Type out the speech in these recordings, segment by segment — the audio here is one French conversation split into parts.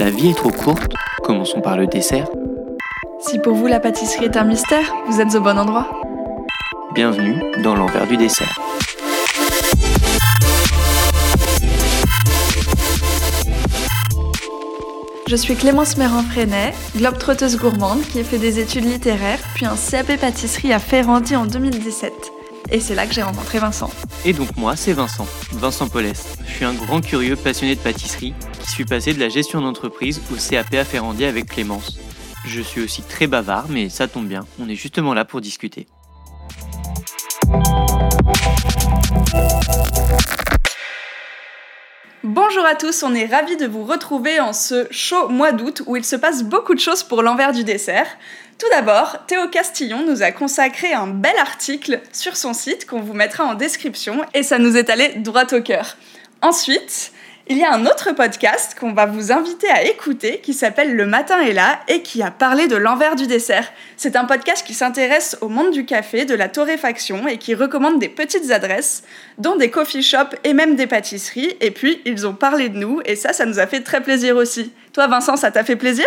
La vie est trop courte, commençons par le dessert. Si pour vous la pâtisserie est un mystère, vous êtes au bon endroit. Bienvenue dans l'envers du dessert. Je suis Clémence Méran-Freinet, globe-trotteuse gourmande qui a fait des études littéraires, puis un CAP pâtisserie à Ferrandi en 2017. Et c'est là que j'ai rencontré Vincent. Et donc moi, c'est Vincent, Vincent Paulès. Je suis un grand curieux passionné de pâtisserie suis passé de la gestion d'entreprise au CAP à Ferrandi avec Clémence. Je suis aussi très bavard, mais ça tombe bien, on est justement là pour discuter. Bonjour à tous, on est ravis de vous retrouver en ce chaud mois d'août où il se passe beaucoup de choses pour l'envers du dessert. Tout d'abord, Théo Castillon nous a consacré un bel article sur son site qu'on vous mettra en description et ça nous est allé droit au cœur. Ensuite, il y a un autre podcast qu'on va vous inviter à écouter qui s'appelle Le matin est là et qui a parlé de l'envers du dessert. C'est un podcast qui s'intéresse au monde du café, de la torréfaction et qui recommande des petites adresses, dont des coffee shops et même des pâtisseries. Et puis, ils ont parlé de nous et ça, ça nous a fait très plaisir aussi. Toi, Vincent, ça t'a fait plaisir?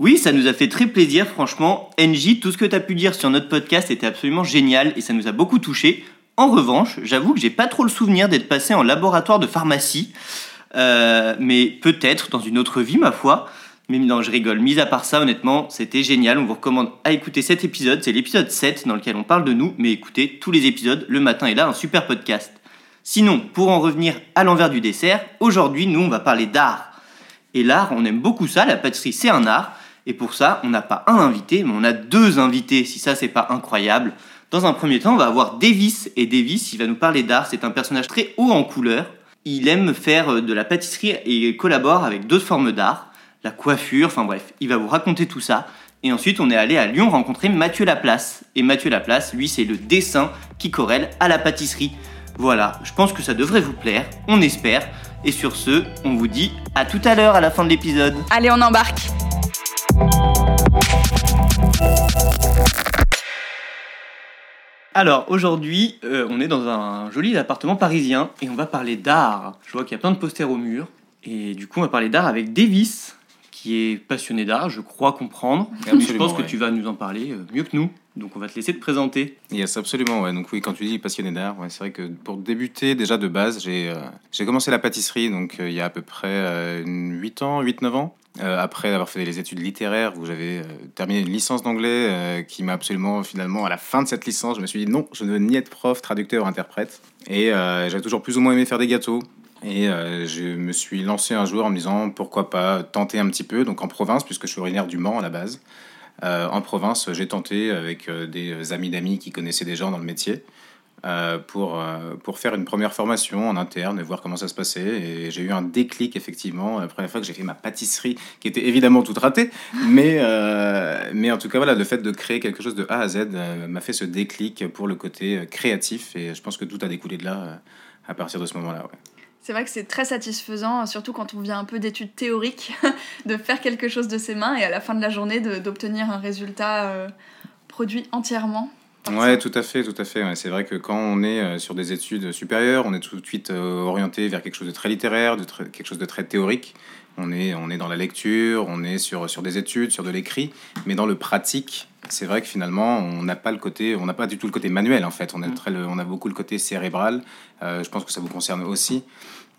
Oui, ça nous a fait très plaisir, franchement. NJ, tout ce que tu as pu dire sur notre podcast était absolument génial et ça nous a beaucoup touché. En revanche, j'avoue que j'ai pas trop le souvenir d'être passé en laboratoire de pharmacie. Euh, mais peut-être dans une autre vie, ma foi. Mais non, je rigole. Mis à part ça, honnêtement, c'était génial. On vous recommande à écouter cet épisode. C'est l'épisode 7 dans lequel on parle de nous. Mais écoutez tous les épisodes le matin et là, un super podcast. Sinon, pour en revenir à l'envers du dessert, aujourd'hui, nous, on va parler d'art. Et l'art, on aime beaucoup ça. La pâtisserie, c'est un art. Et pour ça, on n'a pas un invité, mais on a deux invités, si ça, c'est pas incroyable. Dans un premier temps, on va avoir Davis. Et Davis, il va nous parler d'art. C'est un personnage très haut en couleur il aime faire de la pâtisserie et collabore avec d'autres formes d'art, la coiffure, enfin bref, il va vous raconter tout ça. Et ensuite, on est allé à Lyon rencontrer Mathieu Laplace. Et Mathieu Laplace, lui, c'est le dessin qui corrèle à la pâtisserie. Voilà, je pense que ça devrait vous plaire, on espère. Et sur ce, on vous dit à tout à l'heure à la fin de l'épisode. Allez, on embarque Alors aujourd'hui, euh, on est dans un joli appartement parisien et on va parler d'art. Je vois qu'il y a plein de posters au mur et du coup on va parler d'art avec Davis qui est passionné d'art, je crois comprendre. je pense que tu vas nous en parler euh, mieux que nous. Donc on va te laisser te présenter. Yes, absolument. Ouais. Donc oui, quand tu dis passionné d'art, ouais, c'est vrai que pour débuter déjà de base, j'ai euh, j'ai commencé la pâtisserie donc il y a à peu près 8 ans, 8-9 ans. Euh, après avoir fait les études littéraires où j'avais euh, terminé une licence d'anglais euh, qui m'a absolument finalement à la fin de cette licence je me suis dit non je ne veux ni être prof traducteur interprète. Et j'avais toujours plus ou moins aimé faire des gâteaux. Et je me suis lancé un jour en me disant pourquoi pas tenter un petit peu donc en province puisque je suis originaire du Mans à la base. En province j'ai tenté avec des amis d'amis qui connaissaient des gens dans le métier euh, pour, euh, pour faire une première formation en interne et voir comment ça se passait. Et j'ai eu un déclic, effectivement, la première fois que j'ai fait ma pâtisserie, qui était évidemment toute ratée. Mais, euh, mais en tout cas, voilà, le fait de créer quelque chose de A à Z m'a fait ce déclic pour le côté créatif. Et je pense que tout a découlé de là à partir de ce moment-là. C'est vrai que c'est très satisfaisant, surtout quand on vient un peu d'études théoriques, de faire quelque chose de ses mains et à la fin de la journée d'obtenir un résultat produit entièrement. Ouais, tout à fait, tout à fait. C'est vrai que quand on est euh, sur des études supérieures, on est tout de suite euh, orienté vers quelque chose de très littéraire, de quelque chose de très théorique. On est, on est dans la lecture, on est sur, sur des études, sur de l'écrit, mais dans le pratique, c'est vrai que finalement, on n'a pas le côté, on n'a pas du tout le côté manuel en fait. On a, mm. très on a beaucoup le côté cérébral. Euh, je pense que ça vous concerne aussi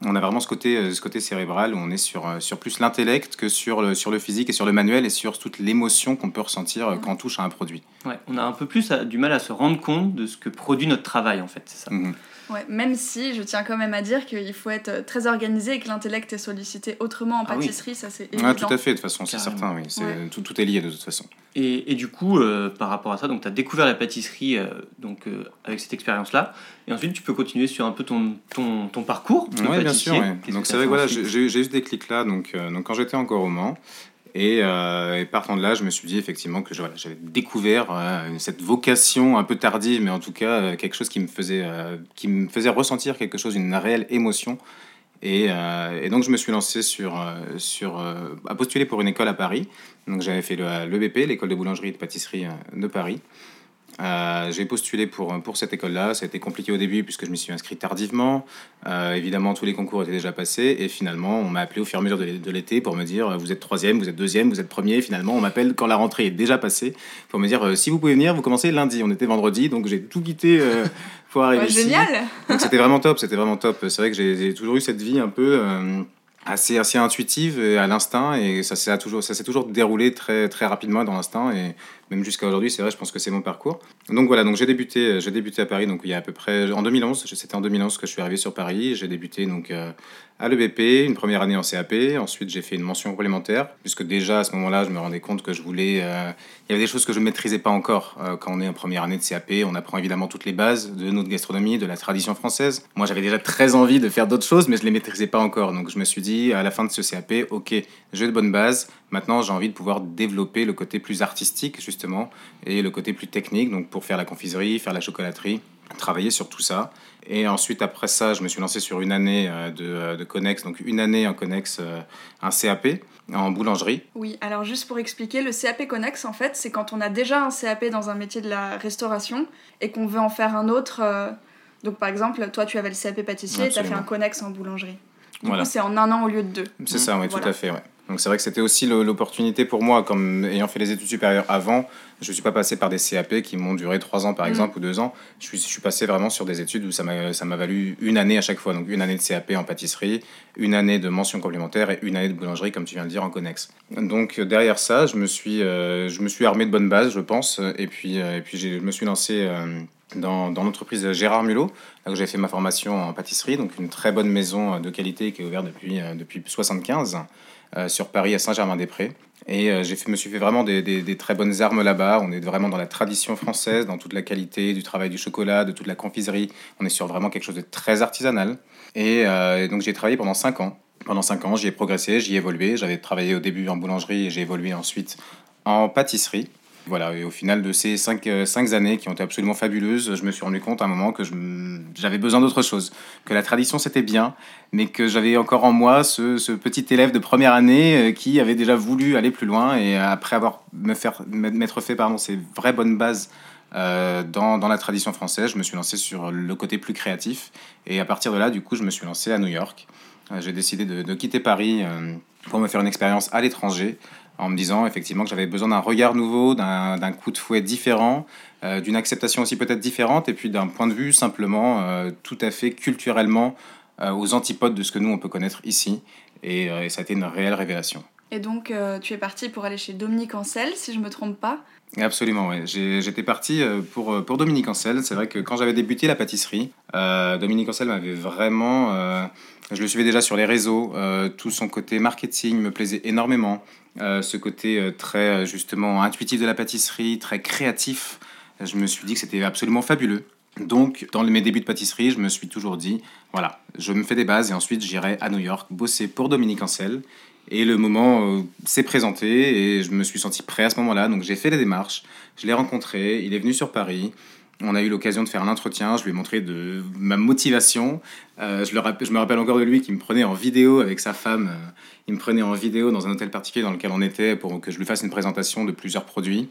on a vraiment ce côté, euh, ce côté cérébral où on est sur, euh, sur plus l'intellect que sur le, sur le physique et sur le manuel et sur toute l'émotion qu'on peut ressentir euh, quand on touche à un produit. Ouais, on a un peu plus du mal à se rendre compte de ce que produit notre travail en fait, c'est ça. Mhm. Ouais, même si je tiens quand même à dire qu'il faut être très organisé et que l'intellect est sollicité autrement en ah pâtisserie, ça c'est évident. Ah, tout à fait, de toute façon, c'est certain, oui. Tout, tout, est lié de toute façon. Et, et du coup, euh, par rapport à ça, tu as découvert la pâtisserie euh, donc, euh, avec cette expérience-là. Et ensuite, tu peux continuer sur un peu ton, ton, ton parcours. Oui, bien sûr. Donc c'est vrai voilà, j'ai eu ce déclic-là. Donc, donc quand j'étais encore au Mans, et, et, partant de là, je me suis dit effectivement que j'avais découvert cette vocation un peu tardive, mais en tout cas quelque chose qui me faisait, qui me faisait ressentir quelque chose, une réelle émotion. Et, et donc je me suis lancé sur, sur, à postuler pour une école à Paris. Donc j'avais fait l'EBP, l'école de boulangerie et de pâtisserie de Paris. Euh, j'ai postulé pour, pour cette école-là. Ça a été compliqué au début puisque je m'y suis inscrit tardivement. Euh, évidemment, tous les concours étaient déjà passés. Et finalement, on m'a appelé au fur et à mesure de l'été pour me dire vous êtes troisième, vous êtes deuxième, vous êtes premier. Finalement, on m'appelle quand la rentrée est déjà passée pour me dire euh, si vous pouvez venir, vous commencez lundi. On était vendredi, donc j'ai tout quitté pour arriver ici. Génial Donc c'était vraiment top, c'était vraiment top. C'est vrai que j'ai toujours eu cette vie un peu assez, assez intuitive et à l'instinct et ça s'est toujours, ça toujours déroulé très, très rapidement dans l'instinct et même jusqu'à aujourd'hui, c'est vrai, je pense que c'est mon parcours. Donc voilà, donc j'ai débuté, j'ai débuté à Paris, donc il y a à peu près en 2011, c'était en 2011 que je suis arrivé sur Paris. J'ai débuté donc euh, à l'EBP, une première année en CAP. Ensuite, j'ai fait une mention complémentaire, puisque déjà à ce moment-là, je me rendais compte que je voulais. Euh, il y avait des choses que je ne maîtrisais pas encore. Euh, quand on est en première année de CAP, on apprend évidemment toutes les bases de notre gastronomie, de la tradition française. Moi, j'avais déjà très envie de faire d'autres choses, mais je ne les maîtrisais pas encore. Donc je me suis dit, à la fin de ce CAP, ok, j'ai de bonnes bases. Maintenant, j'ai envie de pouvoir développer le côté plus artistique, justement, et le côté plus technique, donc pour faire la confiserie, faire la chocolaterie, travailler sur tout ça. Et ensuite, après ça, je me suis lancé sur une année euh, de, euh, de Connex, donc une année en Connex, euh, un CAP en boulangerie. Oui, alors juste pour expliquer, le CAP Connex, en fait, c'est quand on a déjà un CAP dans un métier de la restauration et qu'on veut en faire un autre. donc par exemple, toi, tu avais le CAP pâtissier et tu as fait un Connex en boulangerie. Du coup, c'est en un an au lieu de deux. C'est ça, oui, tout à fait, ouais. Donc c'est vrai que c'était aussi l'opportunité pour moi, comme ayant fait les études supérieures avant, je ne suis pas passé par des CAP qui m'ont duré trois ans par mm. exemple ou deux ans. Je suis, je suis passé vraiment sur des études où ça m'a valu une année à chaque fois. Donc une année de CAP en pâtisserie, une année de mention complémentaire et une année de boulangerie comme tu viens de dire en connexe. Donc derrière ça, je me suis, euh, je me suis armé de bonnes bases, je pense. Et puis, euh, et puis je me suis lancé euh, dans, dans l'entreprise Gérard Mulot, là où j'ai fait ma formation en pâtisserie, donc une très bonne maison de qualité qui est ouverte depuis, depuis 75. Euh, sur Paris à Saint-Germain-des-Prés. Et euh, j'ai me suis fait vraiment des, très bonnes armes là-bas. On est vraiment dans la tradition française, dans toute la qualité du travail du chocolat, de toute la confiserie. On est sur vraiment quelque chose de très artisanal. Et, euh, donc j'ai travaillé pendant 5 ans. Pendant 5 ans, j'y ai progressé, j'y ai évolué. J'avais travaillé au début en boulangerie et j'ai évolué ensuite en pâtisserie. Voilà, et au final de ces cinq, euh, cinq, années qui ont été absolument fabuleuses, je me suis rendu compte à un moment que j'avais besoin d'autre chose. Que la tradition c'était bien, mais que j'avais encore en moi ce, ce, petit élève de première année euh, qui avait déjà voulu aller plus loin. Et après avoir m'être fait pardon, ces vraies bonnes bases euh, dans, dans, la tradition française, je me suis lancé sur le côté plus créatif. Et à partir de là, du coup, je me suis lancé à New York. J'ai décidé de, quitter Paris pour me faire une expérience à l'étranger en me disant effectivement que j'avais besoin d'un regard nouveau, d'un coup de fouet différent, euh, d'une acceptation aussi peut-être différente, et puis d'un point de vue simplement euh, tout à fait culturellement euh, aux antipodes de ce que nous on peut connaître ici. Et, ça a été une réelle révélation. Et donc tu es parti pour aller chez Dominique Ancel, si je me trompe pas? Absolument, oui. J'étais parti pour, pour Dominique Ancel. C'est vrai que quand j'avais débuté la pâtisserie, Dominique Ancel m'avait vraiment... je le suivais déjà sur les réseaux. tout son côté marketing me plaisait énormément. Euh, ce côté euh, très euh, justement intuitif de la pâtisserie, très créatif. Je me suis dit que c'était absolument fabuleux. Donc, dans mes débuts de pâtisserie, je me suis toujours dit, voilà, je me fais des bases et ensuite j'irai à New York bosser pour Dominique Ancel. Et le moment s'est présenté et je me suis senti prêt à ce moment-là. Donc j'ai fait les démarches, je l'ai rencontré, il est venu sur Paris. On a eu l'occasion de faire un entretien, je lui ai montré de ma motivation. je, le je, me rappelle encore de lui qui me prenait en vidéo avec sa femme il me prenait en vidéo dans un hôtel particulier dans lequel on était pour que je lui fasse une présentation de plusieurs produits.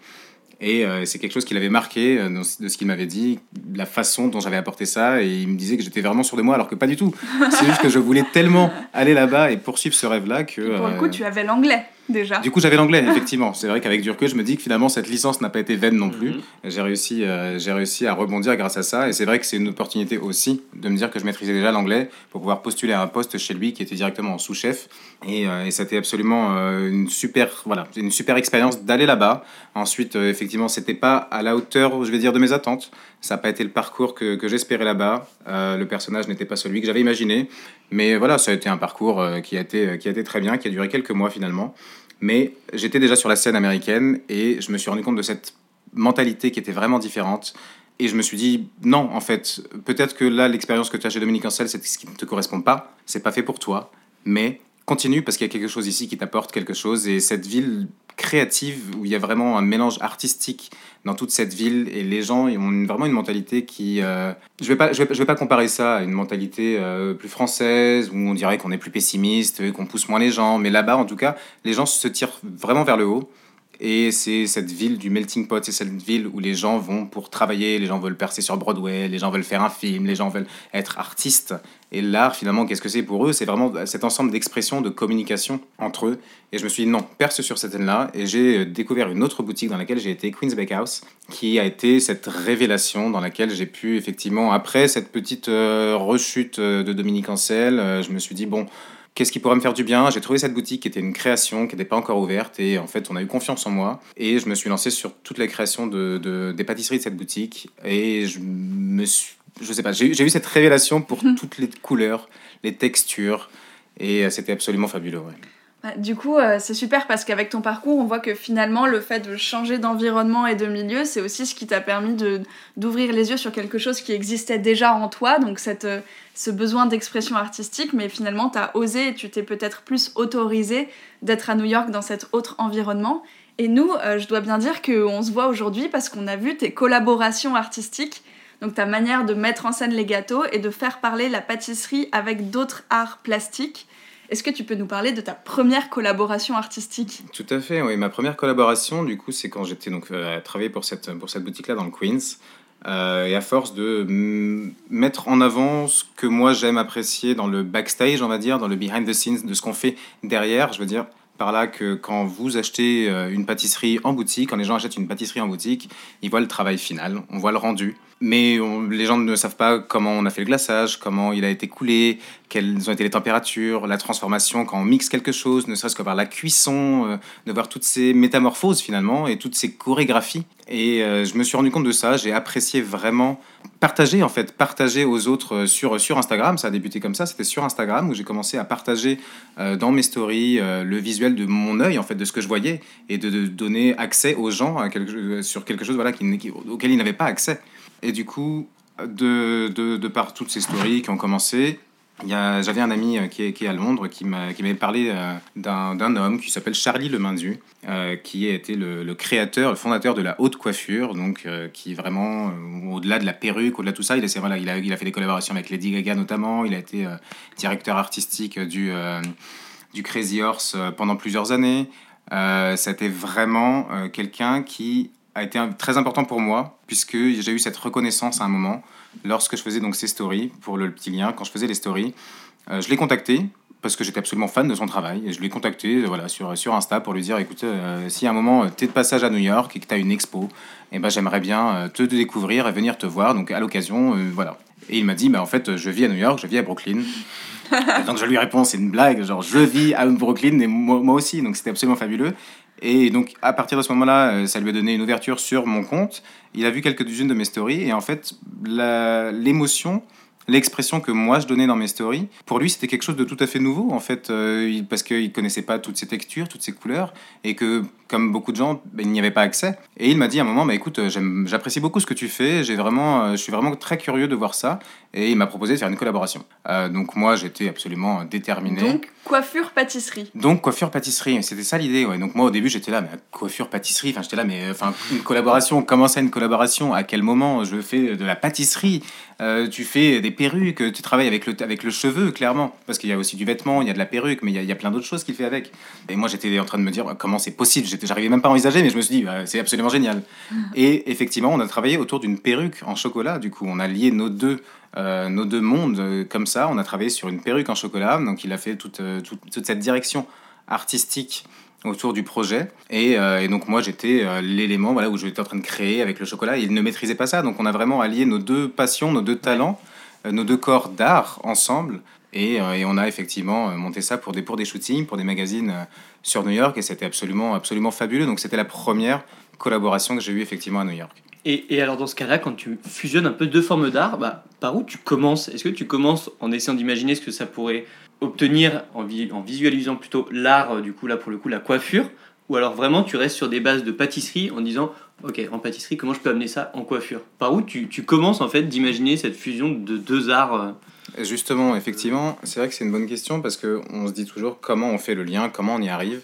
Et euh, c'est quelque chose qui l'avait marqué euh, de ce qu'il m'avait dit, la façon dont j'avais apporté ça. Et il me disait que j'étais vraiment sûr de moi, alors que pas du tout. C'est juste que je voulais tellement aller là-bas et poursuivre ce rêve-là que. pour le coup, euh, tu avais l'anglais déjà. Du coup, j'avais l'anglais, effectivement. C'est vrai qu'avec du recul, je me dis que finalement, cette licence n'a pas été vaine non plus. Mhm. J'ai réussi, euh, j'ai réussi à rebondir grâce à ça. Et c'est vrai que c'est une opportunité aussi de me dire que je maîtrisais déjà l'anglais pour pouvoir postuler à un poste chez lui qui était directement en sous-chef. Et, euh, et c'était absolument euh, une super, voilà, une super expérience d'aller là-bas. Ensuite, effectivement, c'était pas à la hauteur, je vais dire, de mes attentes. Ça n'a pas été le parcours que, que j'espérais là-bas. le personnage n'était pas celui que j'avais imaginé. Mais voilà, ça a été un parcours qui a été, qui a été très bien, qui a duré quelques mois finalement. Mais j'étais déjà sur la scène américaine et je me suis rendu compte de cette mentalité qui était vraiment différente. Et je me suis dit, non, en fait, peut-être que là, l'expérience que tu as chez Dominique Ancel, c'est ce qui ne te correspond pas, c'est pas fait pour toi, mais continue parce qu'il y a quelque chose ici qui t'apporte quelque chose. Et cette ville créative, où il y a vraiment un mélange artistique dans toute cette ville, et les gens ont vraiment une mentalité qui... Euh, je vais, pas, je vais, pas comparer ça à une mentalité euh, plus française, où on dirait qu'on est plus pessimiste, qu'on pousse moins les gens, mais là-bas, en tout cas, les gens se tirent vraiment vers le haut. Et c'est cette ville du melting pot, c'est cette ville où les gens vont pour travailler, les gens veulent percer sur Broadway, les gens veulent faire un film, les gens veulent être artistes. Et l'art, finalement, qu'est-ce que c'est pour eux? C'est vraiment cet ensemble d'expressions, de communication entre eux. Et je me suis dit, non, perce sur cette scène-là. Et j'ai découvert une autre boutique dans laquelle j'ai été, Queen's Bakehouse, qui a été cette révélation dans laquelle j'ai pu, effectivement, après cette petite euh, rechute de Dominique Ancel, euh, je me suis dit, bon, qu'est-ce qui pourrait me faire du bien? J'ai trouvé cette boutique qui était une création, qui n'était pas encore ouverte, et en fait, on a eu confiance en moi. Et je me suis lancé sur toute la création de, des pâtisseries de cette boutique. Et je me suis, je sais pas, j'ai eu cette révélation pour toutes les couleurs, les textures, et euh, c'était absolument fabuleux. Bah, du coup, euh, c'est super parce qu'avec ton parcours, on voit que finalement, le fait de changer d'environnement et de milieu, c'est aussi ce qui t'a permis d'ouvrir les yeux sur quelque chose qui existait déjà en toi, donc cette, euh, ce besoin d'expression artistique, mais finalement, tu as osé et tu t'es peut-être plus autorisé d'être à New York dans cet autre environnement. Et nous, euh, je dois bien dire qu'on se voit aujourd'hui parce qu'on a vu tes collaborations artistiques, donc ta manière de mettre en scène les gâteaux et de faire parler la pâtisserie avec d'autres arts plastiques. Est-ce que tu peux nous parler de ta première collaboration artistique Tout à fait, oui. Ma première collaboration, du coup, c'est quand j'étais donc euh, pour cette, pour cette boutique-là dans le Queens. Euh, et à force de mettre en avant ce que moi j'aime apprécier dans le backstage, on va dire, dans le behind the scenes, de ce qu'on fait derrière, je veux dire, par là que quand vous achetez euh, une pâtisserie en boutique, quand les gens achètent une pâtisserie en boutique, ils voient le travail final, on voit le rendu. Mais les gens ne savent pas comment on a fait le glaçage, comment il a été coulé, quelles ont été les températures, la transformation, quand on mixe quelque chose, ne serait-ce que par la cuisson, euh, de voir toutes ces métamorphoses finalement et toutes ces chorégraphies. Et euh, je me suis rendu compte de ça, j'ai apprécié vraiment partager en fait, partager aux autres euh, sur, sur Instagram. Ça a débuté comme ça, c'était sur Instagram où j'ai commencé à partager dans mes stories le visuel de mon œil en fait, de ce que je voyais et de, donner accès aux gens sur quelque chose voilà, auquel ils n'avaient pas accès. Et du coup, de, de, de, par toutes ces stories qui ont commencé, j'avais un ami euh, qui est, qui est à Londres qui m'avait parlé euh, d'un homme qui s'appelle Charlie Lemindu, euh, qui a été le, créateur, le fondateur de la haute coiffure, donc qui vraiment, au-delà de la perruque, au-delà de tout ça, il a, voilà, il, a, il a fait des collaborations avec Lady Gaga notamment, il a été directeur artistique du, du Crazy Horse pendant plusieurs années. C'était vraiment quelqu'un qui a été très important pour moi, puisque j'ai eu cette reconnaissance à un moment, lorsque je faisais donc ces stories, pour le petit lien, quand je faisais les stories, euh, je l'ai contacté, parce que j'étais absolument fan de son travail, et je l'ai contacté euh, voilà, sur, sur Insta pour lui dire, écoute, euh, si à un moment tu es de passage à New York et que tu as une expo, eh ben, j'aimerais bien te découvrir et venir te voir, donc à l'occasion, voilà. Et il m'a dit, bah, en fait, je vis à New York, je vis à Brooklyn. Donc je lui réponds, c'est une blague, genre je vis à Brooklyn et moi, aussi, donc c'était absolument fabuleux. Et donc, à partir de ce moment-là, euh, ça lui a donné une ouverture sur mon compte. Il a vu quelques-unes de mes stories. Et en fait, l'émotion l'expression que moi je donnais dans mes stories, pour lui c'était quelque chose de tout à fait nouveau en fait, euh, parce qu'il connaissait pas toutes ces textures, toutes ces couleurs, et que comme beaucoup de gens, ben, il n'y avait pas accès. Et il m'a dit à un moment, bah, écoute, j'apprécie beaucoup ce que tu fais, vraiment, euh, je suis vraiment très curieux de voir ça, et il m'a proposé de faire une collaboration. Euh, donc moi j'étais absolument déterminé. Donc coiffure pâtisserie. Donc coiffure pâtisserie, c'était ça l'idée. Ouais. Donc moi au début j'étais là, mais coiffure pâtisserie, enfin j'étais là, mais enfin une collaboration, comment ça une collaboration? À quel moment? Je fais de la pâtisserie Tu fais des perruques, tu travailles avec le, avec le cheveu, clairement. Parce qu'il y a aussi du vêtement, il y a de la perruque, mais il y a, il y a plein d'autres choses qu'il fait avec. Et moi, j'étais en train de me dire, comment c'est possible? J'arrivais même pas à envisager, mais je me suis dit, bah, c'est absolument génial. Et effectivement, on a travaillé autour d'une perruque en chocolat. Du coup, on a lié nos deux, euh, nos deux mondes euh, comme ça. On a travaillé sur une perruque en chocolat. Donc, il a fait toute, euh, toute, toute cette direction artistique autour du projet. Et, et donc moi j'étais l'élément voilà, où j'étais en train de créer avec le chocolat. Il ne maîtrisait pas ça. Donc on a vraiment allié nos deux passions, nos deux talents. Nos deux corps d'art ensemble. Et, et, on a effectivement monté ça pour des, pour des shootings, pour des magazines sur New York. Et c'était absolument, absolument fabuleux. Donc c'était la première collaboration que j'ai eue effectivement à New York. Et, alors dans ce cas-là, quand tu fusionnes un peu deux formes d'art, bah, par où tu commences? Est-ce que tu commences en essayant d'imaginer ce que ça pourrait obtenir en, visualisant plutôt l'art, du coup là pour le coup la coiffure, ou alors vraiment tu restes sur des bases de pâtisserie en disant ok en pâtisserie comment je peux amener ça en coiffure? Par où tu, tu commences en fait d'imaginer cette fusion de deux arts euh? Justement, effectivement, c'est vrai que c'est une bonne question parce qu'on se dit toujours comment on fait le lien, comment on y arrive.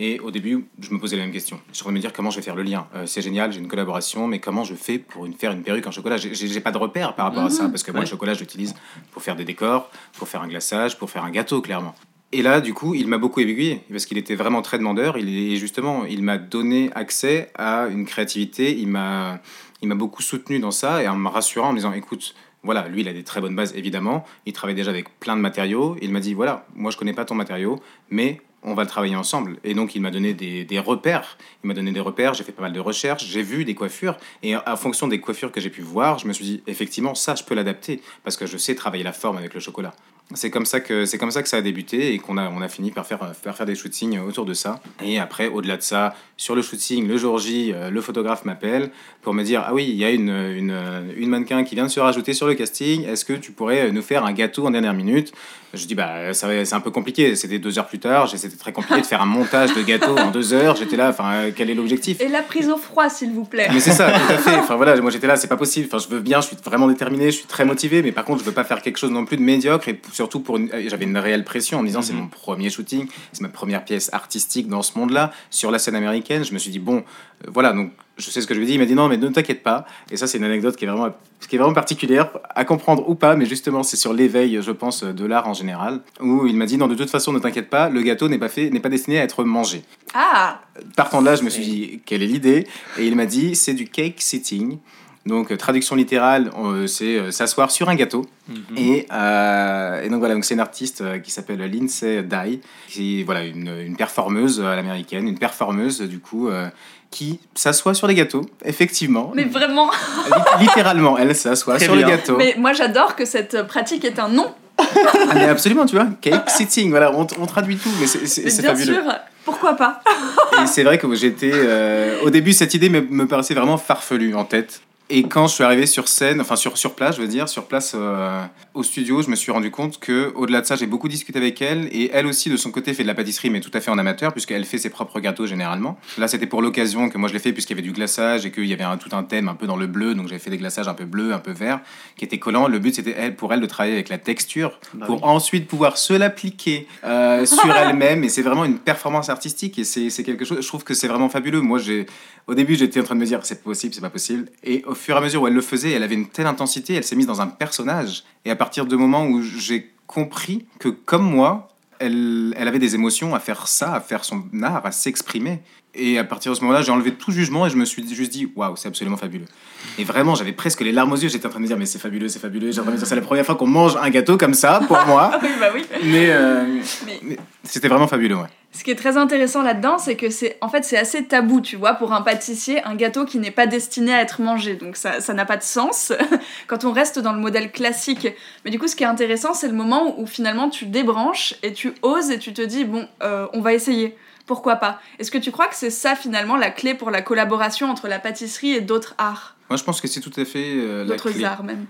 Et au début, je me posais la même question. Je voulais me dire comment je vais faire le lien. Euh, c'est génial, j'ai une collaboration, mais comment je fais pour une, faire une perruque en chocolat? J'ai pas de repère par rapport à ça, mhm. parce que moi, le chocolat, je l'utilise pour faire des décors, pour faire un glaçage, pour faire un gâteau, clairement. Et là, du coup, il m'a beaucoup aiguillé parce qu'il était vraiment très demandeur. Il, et justement, il m'a donné accès à une créativité. Il m'a, il m'a beaucoup soutenu dans ça et en me rassurant en me disant, écoute, voilà, lui, il a des très bonnes bases, évidemment. Il travaille déjà avec plein de matériaux. Il m'a dit, voilà, moi, je connais pas ton matériau, mais on va le travailler ensemble. Et donc, il m'a donné des, des, repères. Il m'a donné des repères, j'ai fait pas mal de recherches, j'ai vu des coiffures. Et en fonction des coiffures que j'ai pu voir, je me suis dit, effectivement, ça, je peux l'adapter parce que je sais travailler la forme avec le chocolat c'est comme ça que c'est comme ça que ça a débuté et qu'on a on a fini par faire faire faire des shootings autour de ça. Et après au-delà de ça sur le shooting le jour J euh, le photographe m'appelle pour me dire ah oui il y a une, une, une mannequin qui vient de se rajouter sur le casting. Est-ce que tu pourrais nous faire un gâteau en dernière minute? Je dis bah c'est un peu compliqué. C'était deux heures plus tard. C'était très compliqué de faire un montage de gâteau en deux heures. J'étais là enfin quel est l'objectif? Et la prise au froid s'il vous plaît. Mais c'est ça tout à fait. Enfin voilà moi j'étais là c'est pas possible. Enfin je veux bien je suis vraiment déterminé je suis très motivé mais par contre je veux pas faire quelque chose non plus de médiocre et surtout pour une... j'avais une réelle pression en me disant c'est mhm. mon premier shooting, c'est ma première pièce artistique dans ce monde-là sur la scène américaine. Je me suis dit bon, euh, voilà donc je sais ce que je lui ai dit. Il m'a dit non mais ne t'inquiète pas. Et ça c'est une anecdote qui est vraiment qui est vraiment particulière à comprendre ou pas, mais justement c'est sur l'éveil je pense de l'art en général où il m'a dit non de toute façon ne t'inquiète pas, le gâteau n'est pas fait n'est pas destiné à être mangé. Ah. Partant de là je me suis dit quelle est l'idée? Et il m'a dit c'est du cake sitting. Donc, euh, traduction littérale, euh, c'est euh, s'asseoir sur un gâteau. Mhm. et, et, donc, voilà, donc c'est une artiste qui s'appelle Lindsay Dye, qui voilà, une, une performeuse à l'américaine, une performeuse du coup, qui s'assoit sur les gâteaux, effectivement. Mais vraiment Littéralement, elle s'assoit sur les gâteaux. Mais moi, j'adore que cette pratique est un nom. ah, mais absolument, tu vois, cake sitting, voilà, on, on traduit tout, mais c'est fabuleux. Bien sûr, pourquoi pas? Et c'est vrai que j'étais. au début, cette idée me, me paraissait vraiment farfelue en tête. Et quand je suis arrivé sur scène, enfin sur, sur place, je veux dire, sur place euh, au studio, je me suis rendu compte que au-delà de ça, j'ai beaucoup discuté avec elle et elle aussi de son côté fait de la pâtisserie, mais tout à fait en amateur puisqu'elle fait ses propres gâteaux généralement. Là, c'était pour l'occasion que moi je l'ai fait puisqu'il y avait du glaçage et qu'il y avait un, tout un thème un peu dans le bleu, donc j'avais fait des glaçages un peu bleu, un peu vert, qui étaient collants. Le but c'était elle, pour elle de travailler avec la texture bah pour ensuite pouvoir se l'appliquer euh, sur elle-même et c'est vraiment une performance artistique et c'est quelque chose. Je trouve que c'est vraiment fabuleux. Moi, j'ai au début j'étais en train de me dire c'est possible, c'est pas possible et au fur et à mesure où elle le faisait, elle avait une telle intensité, elle s'est mise dans un personnage. Et à partir du moment où j'ai compris que, comme moi, elle, elle avait des émotions à faire ça, à faire son art, à s'exprimer. Et à partir de ce moment-là, j'ai enlevé tout jugement et je me suis juste dit, waouh, c'est absolument fabuleux. Et vraiment, j'avais presque les larmes aux yeux. J'étais en train de me dire, mais c'est fabuleux, c'est fabuleux. J'ai en train de me dire, c'est la première fois qu'on mange un gâteau comme ça, pour moi. oui, bah oui. Euh, mais, c'était vraiment fabuleux, ouais. Ce qui est très intéressant là-dedans, c'est que c'est en fait c'est assez tabou, tu vois, pour un pâtissier, un gâteau qui n'est pas destiné à être mangé. Donc ça ça n'a pas de sens quand on reste dans le modèle classique. Mais du coup, ce qui est intéressant, c'est le moment où, finalement tu débranches et tu oses et tu te dis bon, euh, on va essayer pourquoi pas? Est-ce que tu crois que c'est ça finalement la clé pour la collaboration entre la pâtisserie et d'autres arts? Moi, je pense que c'est tout à fait euh, la D'autres arts même.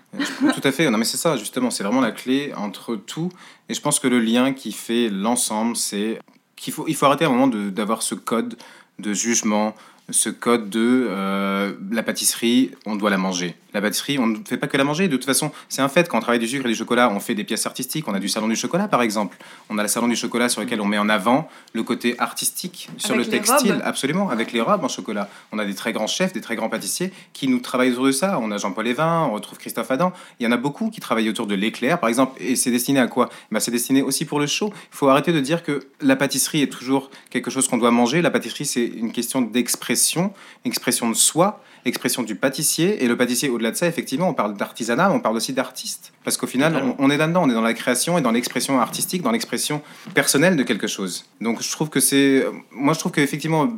tout à fait. Non, mais c'est ça, justement. C'est vraiment la clé entre tout. Et je pense que le lien qui fait l'ensemble, c'est qu'il faut, il faut arrêter à un moment d'avoir ce code de jugement, ce code de euh, la pâtisserie, on doit la manger. La pâtisserie, on ne fait pas que la manger. De toute façon, c'est un fait. Quand on travaille du sucre et du chocolat, on fait des pièces artistiques. On a du salon du chocolat, par exemple. On a le salon du chocolat sur lequel on met en avant le côté artistique sur le textile. Absolument, avec les robes en chocolat. On a des très grands chefs, des très grands pâtissiers qui nous travaillent autour de ça. On a Jean-Paul Evin, on retrouve Christophe Adam. Il y en a beaucoup qui travaillent autour de l'éclair, par exemple. Et c'est destiné à quoi? Bah, C'est destiné aussi pour le chaud. Il faut arrêter de dire que la pâtisserie est toujours quelque chose qu'on doit manger. La pâtisserie, c'est une question d'expression, expression de soi expression du pâtissier. Et le pâtissier, au-delà de ça, effectivement, on parle d'artisanat, on parle aussi d'artiste. Parce qu'au final, on, est là-dedans, on est dans la création et dans l'expression artistique, dans l'expression personnelle de quelque chose. Donc je trouve que c'est... Moi, je trouve qu'effectivement,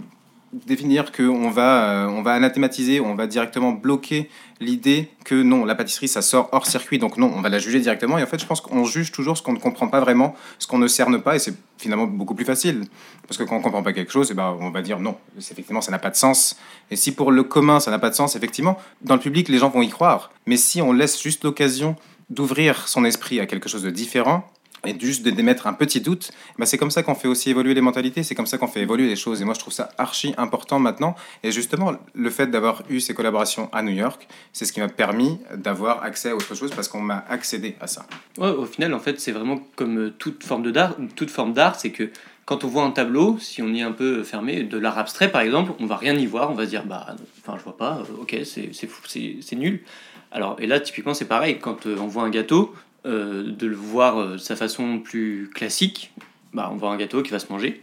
définir qu'on va, euh, on va anathématiser, on va directement bloquer l'idée que non, la pâtisserie, ça sort hors circuit, donc non, on va la juger directement. Et en fait, je pense qu'on juge toujours ce qu'on ne comprend pas vraiment, ce qu'on ne cerne pas, et c'est finalement beaucoup plus facile. Parce que quand on ne comprend pas quelque chose, eh ben, on va dire non, effectivement, ça n'a pas de sens. Et si pour le commun, ça n'a pas de sens, effectivement, dans le public, les gens vont y croire. Mais si on laisse juste l'occasion d'ouvrir son esprit à quelque chose de différent, et juste d'émettre un petit doute, bah c'est comme ça qu'on fait aussi évoluer les mentalités, c'est comme ça qu'on fait évoluer les choses. Et moi, je trouve ça archi important maintenant. Et justement, le fait d'avoir eu ces collaborations à New York, c'est ce qui m'a permis d'avoir accès à autre chose parce qu'on m'a accédé à ça. Ouais, au final, en fait, c'est vraiment comme euh, toute forme de d'art, toute forme d'art, c'est que quand on voit un tableau, si on y est un peu fermé, de l'art abstrait par exemple, on va rien y voir, on va se dire bah, enfin, je vois pas, euh, ok, c'est nul. Alors, et là, typiquement, c'est pareil, quand euh, on voit un gâteau, de le voir de sa façon plus classique, bah, on voit un gâteau qui va se manger.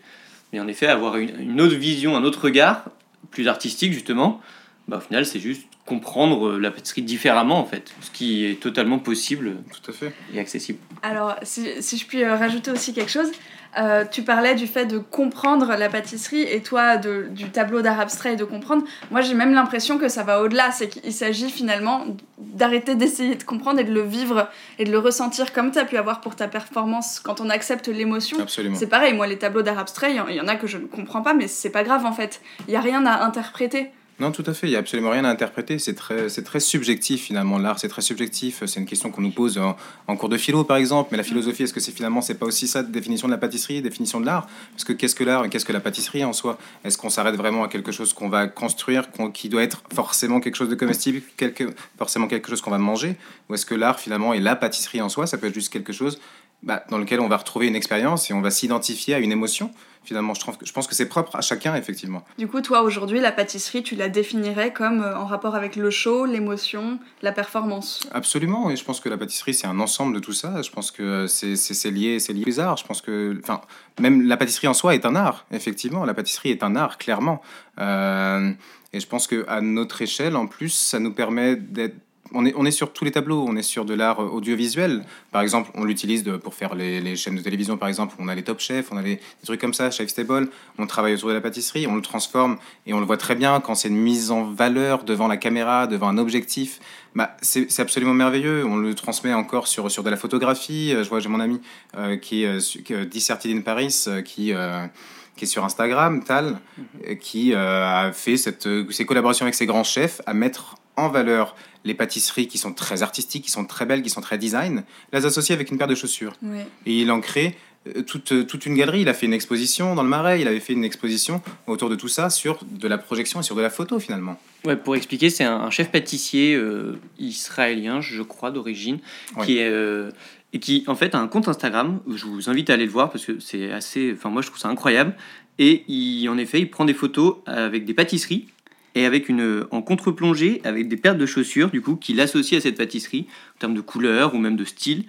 Mais en effet, avoir une, une autre vision, un autre regard, plus artistique justement, bah, au final, c'est juste comprendre euh, la pâtisserie différemment en fait, ce qui est totalement possible Tout à fait. et accessible. Alors, si, si je puis euh, rajouter aussi quelque chose, euh, tu parlais du fait de comprendre la pâtisserie et toi de, du tableau d'art abstrait et de comprendre. Moi, j'ai même l'impression que ça va au-delà. C'est qu'il s'agit finalement d'arrêter d'essayer de comprendre et de le vivre et de le ressentir comme tu as pu avoir pour ta performance quand on accepte l'émotion. Absolument. C'est pareil, moi, les tableaux d'art abstrait, il y y, en a que je ne comprends pas, mais c'est pas grave en fait. Il y a rien à interpréter. Non, tout à fait. Il n'y a absolument rien à interpréter. C'est très, subjectif finalement. L'art, c'est très subjectif. C'est une question qu'on nous pose en, cours de philo, par exemple. Mais la philosophie, est-ce que c'est finalement, c'est pas aussi ça, définition de la pâtisserie, définition de l'art? Parce que qu'est-ce que l'art et qu'est-ce que la pâtisserie en soi? Est-ce qu'on s'arrête vraiment à quelque chose qu'on va construire, qui doit être forcément quelque chose de comestible, quelque, forcément quelque chose qu'on va manger? Ou est-ce que l'art finalement et la pâtisserie en soi, ça peut être juste quelque chose bah, dans lequel on va retrouver une expérience et on va s'identifier à une émotion Finalement, je, trouve que- je pense que c'est propre à chacun, effectivement. Du coup, toi, aujourd'hui, la pâtisserie, tu la définirais comme euh, en rapport avec le show, l'émotion, la performance? Absolument, et je pense que la pâtisserie c'est un ensemble de tout ça. Je pense que c'est lié, c'est lié aux arts. Je pense que, enfin, même la pâtisserie en soi est un art. Effectivement, la pâtisserie est un art, clairement. Euh, et je pense que à notre échelle, en plus, ça nous permet d'être on est, on est sur tous les tableaux, on est sur de l'art audiovisuel. Par exemple, on l'utilise pour faire les, les chaînes de télévision, par exemple, on a les Top Chef, on a les, des trucs comme ça, Chef's Table, on travaille autour de la pâtisserie, on le transforme et on le voit très bien quand c'est une mise en valeur devant la caméra, devant un objectif. Bah, c'est absolument merveilleux. On le transmet encore sur, sur de la photographie. Euh, Je vois, j'ai mon ami euh, qui est euh, qui, euh, in Paris, euh, qui, euh, qui est sur Instagram, Tal, euh, qui euh, a fait cette, euh, ses collaborations avec ses grands chefs à mettre en valeur les pâtisseries qui sont très artistiques, qui sont très belles, qui sont très design, les associer avec une paire de chaussures. Ouais. Et il en crée euh, toute, euh, toute une galerie. Il a fait une exposition dans le Marais, il avait fait une exposition autour de tout ça sur de la projection et sur de la photo finalement. Ouais, pour expliquer, c'est un, un chef pâtissier euh, israélien, je crois, d'origine, Ouais. qui est euh, et qui en fait a un compte Instagram. Je vous invite à aller le voir parce que c'est assez. Enfin, moi, je trouve ça incroyable. Et il, en effet, il prend des photos avec des pâtisseries et avec une en contre-plongée avec des paires de chaussures du coup qu'il associe à cette pâtisserie en termes de couleur ou même de style.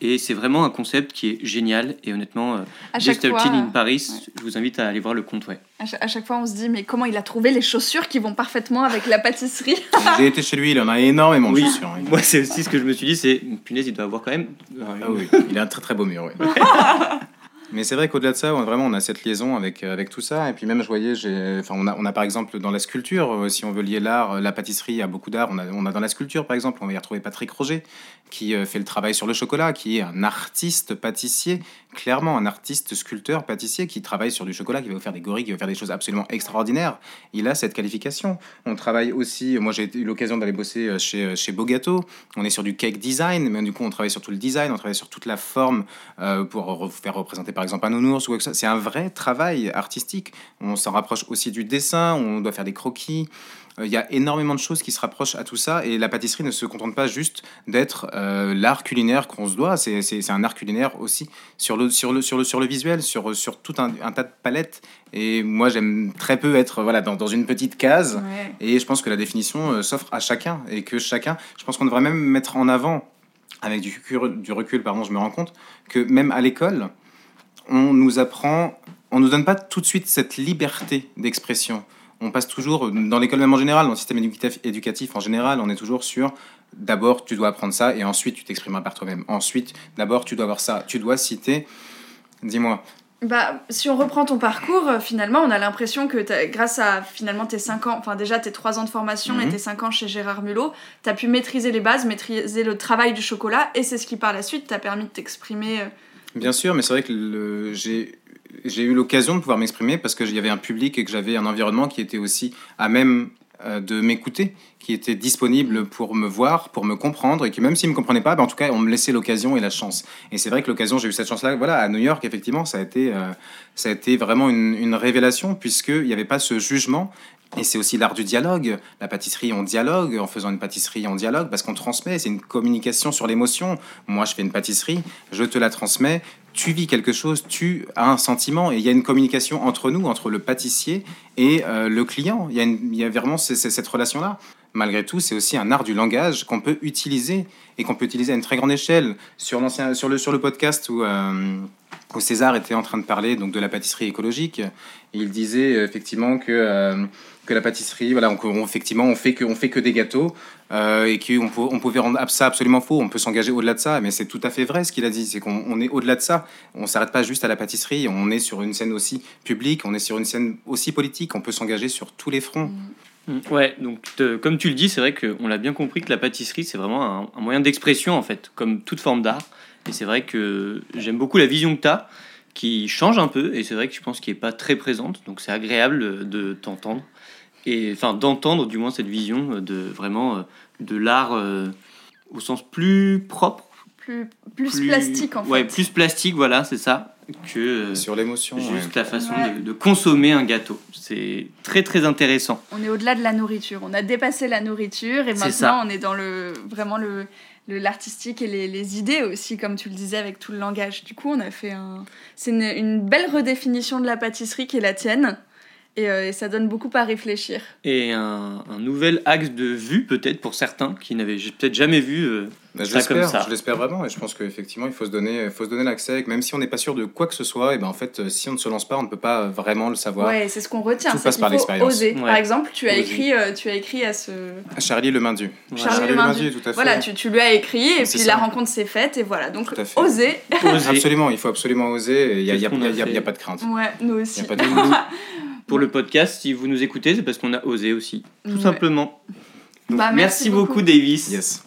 Et c'est vraiment un concept qui est génial. Et honnêtement, euh, À Just fois, in euh, Paris, ouais. je vous invite à aller voir le compte. Ouais. à cha- à chaque fois, on se dit, mais comment il a trouvé les chaussures qui vont parfaitement avec la pâtisserie J'ai été chez lui, il en a énormément de Oui. chaussures. hein. Moi, c'est aussi ce que je me suis dit, c'est punaise, il doit avoir quand même. euh, Ah oui, il a un très très beau mur. oui. Mais c'est vrai qu'au-delà de ça, on, vraiment, on a cette liaison avec, euh, avec tout ça. Et puis même, je voyais, enfin, on, a, on a par exemple dans la sculpture, euh, si on veut lier l'art, euh, la pâtisserie, a beaucoup d'art. On a, on a dans la sculpture, par exemple, on va y retrouver Patrick Roger, qui fait le travail sur le chocolat, qui est un artiste pâtissier, clairement un artiste sculpteur pâtissier, qui travaille sur du chocolat, qui va vous faire des gorilles, qui va faire des choses absolument extraordinaires. Il a cette qualification. On travaille aussi, moi j'ai eu l'occasion d'aller bosser chez, chez Bogato, on est sur du cake design, mais du coup on travaille sur tout le design, on travaille sur toute la forme pour re- faire représenter par exemple un nounours ou. C'est un vrai travail artistique. On s'en rapproche aussi du dessin, on doit faire des croquis. Euh, Il y a énormément de choses qui se rapprochent à tout ça et la pâtisserie ne se contente pas juste d'être euh, l'art culinaire qu'on se doit, c'est un art culinaire aussi sur le, sur le, sur le, sur le visuel, sur, sur tout un, un tas de palettes. Et moi j'aime très peu être voilà, dans, dans une petite case. Ouais. Et je pense que la définition euh, s'offre à chacun et que chacun, je pense qu'on devrait même mettre en avant, avec du recul, du recul pardon, je me rends compte, que même à l'école, on nous apprend, on nous donne pas tout de suite cette liberté d'expression. On passe toujours, dans l'école même en général, dans le système éducatif, éducatif en général, on est toujours sur d'abord tu dois apprendre ça et ensuite tu t'exprimeras par toi-même. Ensuite, d'abord tu dois avoir ça, tu dois citer. Dis-moi. Bah, si on reprend ton parcours, euh, finalement, on a l'impression que t'as- grâce à finalement tes 5 ans, enfin déjà tes 3 ans de formation et Mhm. tes 5 ans chez Gérard Mulot, tu as pu maîtriser les bases, maîtriser le travail du chocolat, et c'est ce qui par la suite t'a permis de t'exprimer. euh, Bien sûr, mais c'est vrai que j'ai eu l'occasion de pouvoir m'exprimer parce que y avait un public et que j'avais un environnement qui était aussi à même euh, de m'écouter, qui était disponible pour me voir, pour me comprendre et que même s'ils me comprenaient pas, ben, en tout cas, on me laissait l'occasion et la chance. Et c'est vrai que l'occasion, j'ai eu cette chance-là. Voilà, à New York, effectivement, ça a été, euh, ça a été vraiment une, une révélation puisqu'il n'y avait pas ce jugement. Et c'est aussi l'art du dialogue. La pâtisserie, on dialogue. En faisant une pâtisserie, on dialogue parce qu'on transmet. C'est une communication sur l'émotion. Moi, je fais une pâtisserie, je te la transmets. Tu vis quelque chose, tu as un sentiment. Et il y a une communication entre nous, entre le pâtissier et euh, le client. Il y a, vraiment cette relation-là. Malgré tout, c'est aussi un art du langage qu'on peut utiliser et qu'on peut utiliser à une très grande échelle. Sur, sur, le, sur le podcast où, euh, où César était en train de parler donc de la pâtisserie écologique. Il disait effectivement que, euh, que la pâtisserie, voilà, on, effectivement, on fait que, on fait que des gâteaux euh, et qu'on pouvait rendre ça absolument faux. On peut s'engager au-delà de ça, mais c'est tout à fait vrai ce qu'il a dit. C'est qu'on on est au-delà de ça. On s'arrête pas juste à la pâtisserie. On est sur une scène aussi publique. On est sur une scène aussi politique. On peut s'engager sur tous les fronts. Mm. Ouais, donc comme tu le dis, c'est vrai qu'on l'a bien compris que la pâtisserie, c'est vraiment un, un moyen d'expression, en fait, comme toute forme d'art. Et c'est vrai que j'aime beaucoup la vision que tu as, qui change un peu, et c'est vrai que je pense qu'elle n'est pas très présente, donc c'est agréable de t'entendre. Et enfin, d'entendre du moins cette vision de vraiment euh, de l'art euh, au sens plus propre. Plus, plus, plastique en fait. Ouais, plus plastique, voilà, c'est ça, que euh, Sur l'émotion. ouais. juste la façon Ouais. de, de consommer un gâteau. C'est très très intéressant. On est au-delà de la nourriture. On a dépassé la nourriture et maintenant ça. on est dans le vraiment le le- l'artistique et les, les idées aussi, comme tu le disais, avec tout le langage. Du coup, on a fait un. C'est une, une belle redéfinition de la pâtisserie qui est la tienne. Et, euh, et ça donne beaucoup à réfléchir. Et un, un nouvel axe de vue peut-être pour certains qui n'avaient peut-être jamais vu euh, je ça comme l'espère, ça. je l'espère vraiment, et je pense qu'effectivement, il faut se donner, faut se donner l'accès, même si on n'est pas sûr de quoi que ce soit, et ben en fait, euh, si on ne se lance pas, on ne peut pas vraiment le savoir. Ouais, c'est ce qu'on retient. Tout passe par l'expérience. Oser. Ouais. Par exemple, tu as Oser. écrit, euh, tu as écrit à ce. Charlie Le Maindu. Voilà. Charlie Le Maindu. tout à fait. Voilà, tu, tu lui as écrit et puis ça. la rencontre s'est faite et voilà. Donc à oser. oser. Absolument, il faut absolument oser, il n'y a, il y a- a il y a- il y a fait pas de crainte. Ouais, nous Il aussi. y a pas de Pour le podcast, si vous nous écoutez, c'est parce qu'on a osé aussi, tout Ouais. simplement. Donc, Bah, merci, merci beaucoup, beaucoup. Davis. Yes.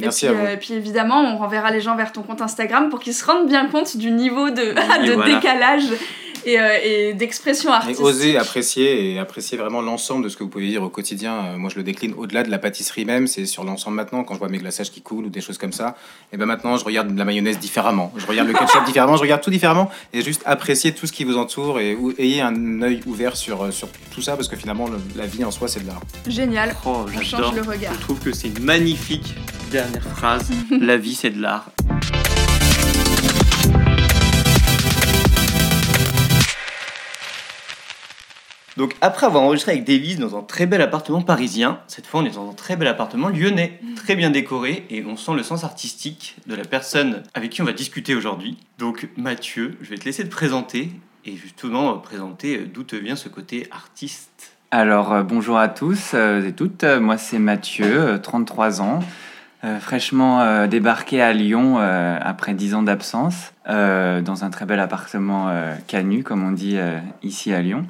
Et Merci puis, à vous. euh, et puis évidemment, on renverra les gens vers ton compte Instagram pour qu'ils se rendent bien compte du niveau de, de voilà. décalage et, euh, et d'expression Et artistique. oser apprécier et apprécier vraiment l'ensemble de ce que vous pouvez vivre au quotidien. Euh, moi, je le décline au-delà de la pâtisserie même. C'est sur l'ensemble maintenant. Quand je vois mes glaçages qui coulent ou des choses comme ça, et ben maintenant, je regarde la mayonnaise différemment. Je regarde le ketchup différemment. Je regarde tout différemment et juste apprécier tout ce qui vous entoure et ou- ayez un œil ouvert sur, euh, sur tout ça parce que finalement, le- la vie en soi, c'est de l'art. Génial. Oh, On j'adore. change le regard. Je trouve que c'est une magnifique dernière phrase. La vie, c'est de l'art. Donc après avoir enregistré avec Davis dans un très bel appartement parisien, cette fois on est dans un très bel appartement lyonnais, très bien décoré et on sent le sens artistique de la personne avec qui on va discuter aujourd'hui. Donc Mathieu, je vais te laisser te présenter et justement euh, présenter euh, d'où te vient ce côté artiste. Alors, euh, bonjour à tous et toutes. Moi, c'est Mathieu, euh, 33 ans, euh, fraîchement euh, débarqué à Lyon euh, après 10 ans d'absence, euh, dans un très bel appartement euh, canu, comme on dit euh, ici à Lyon.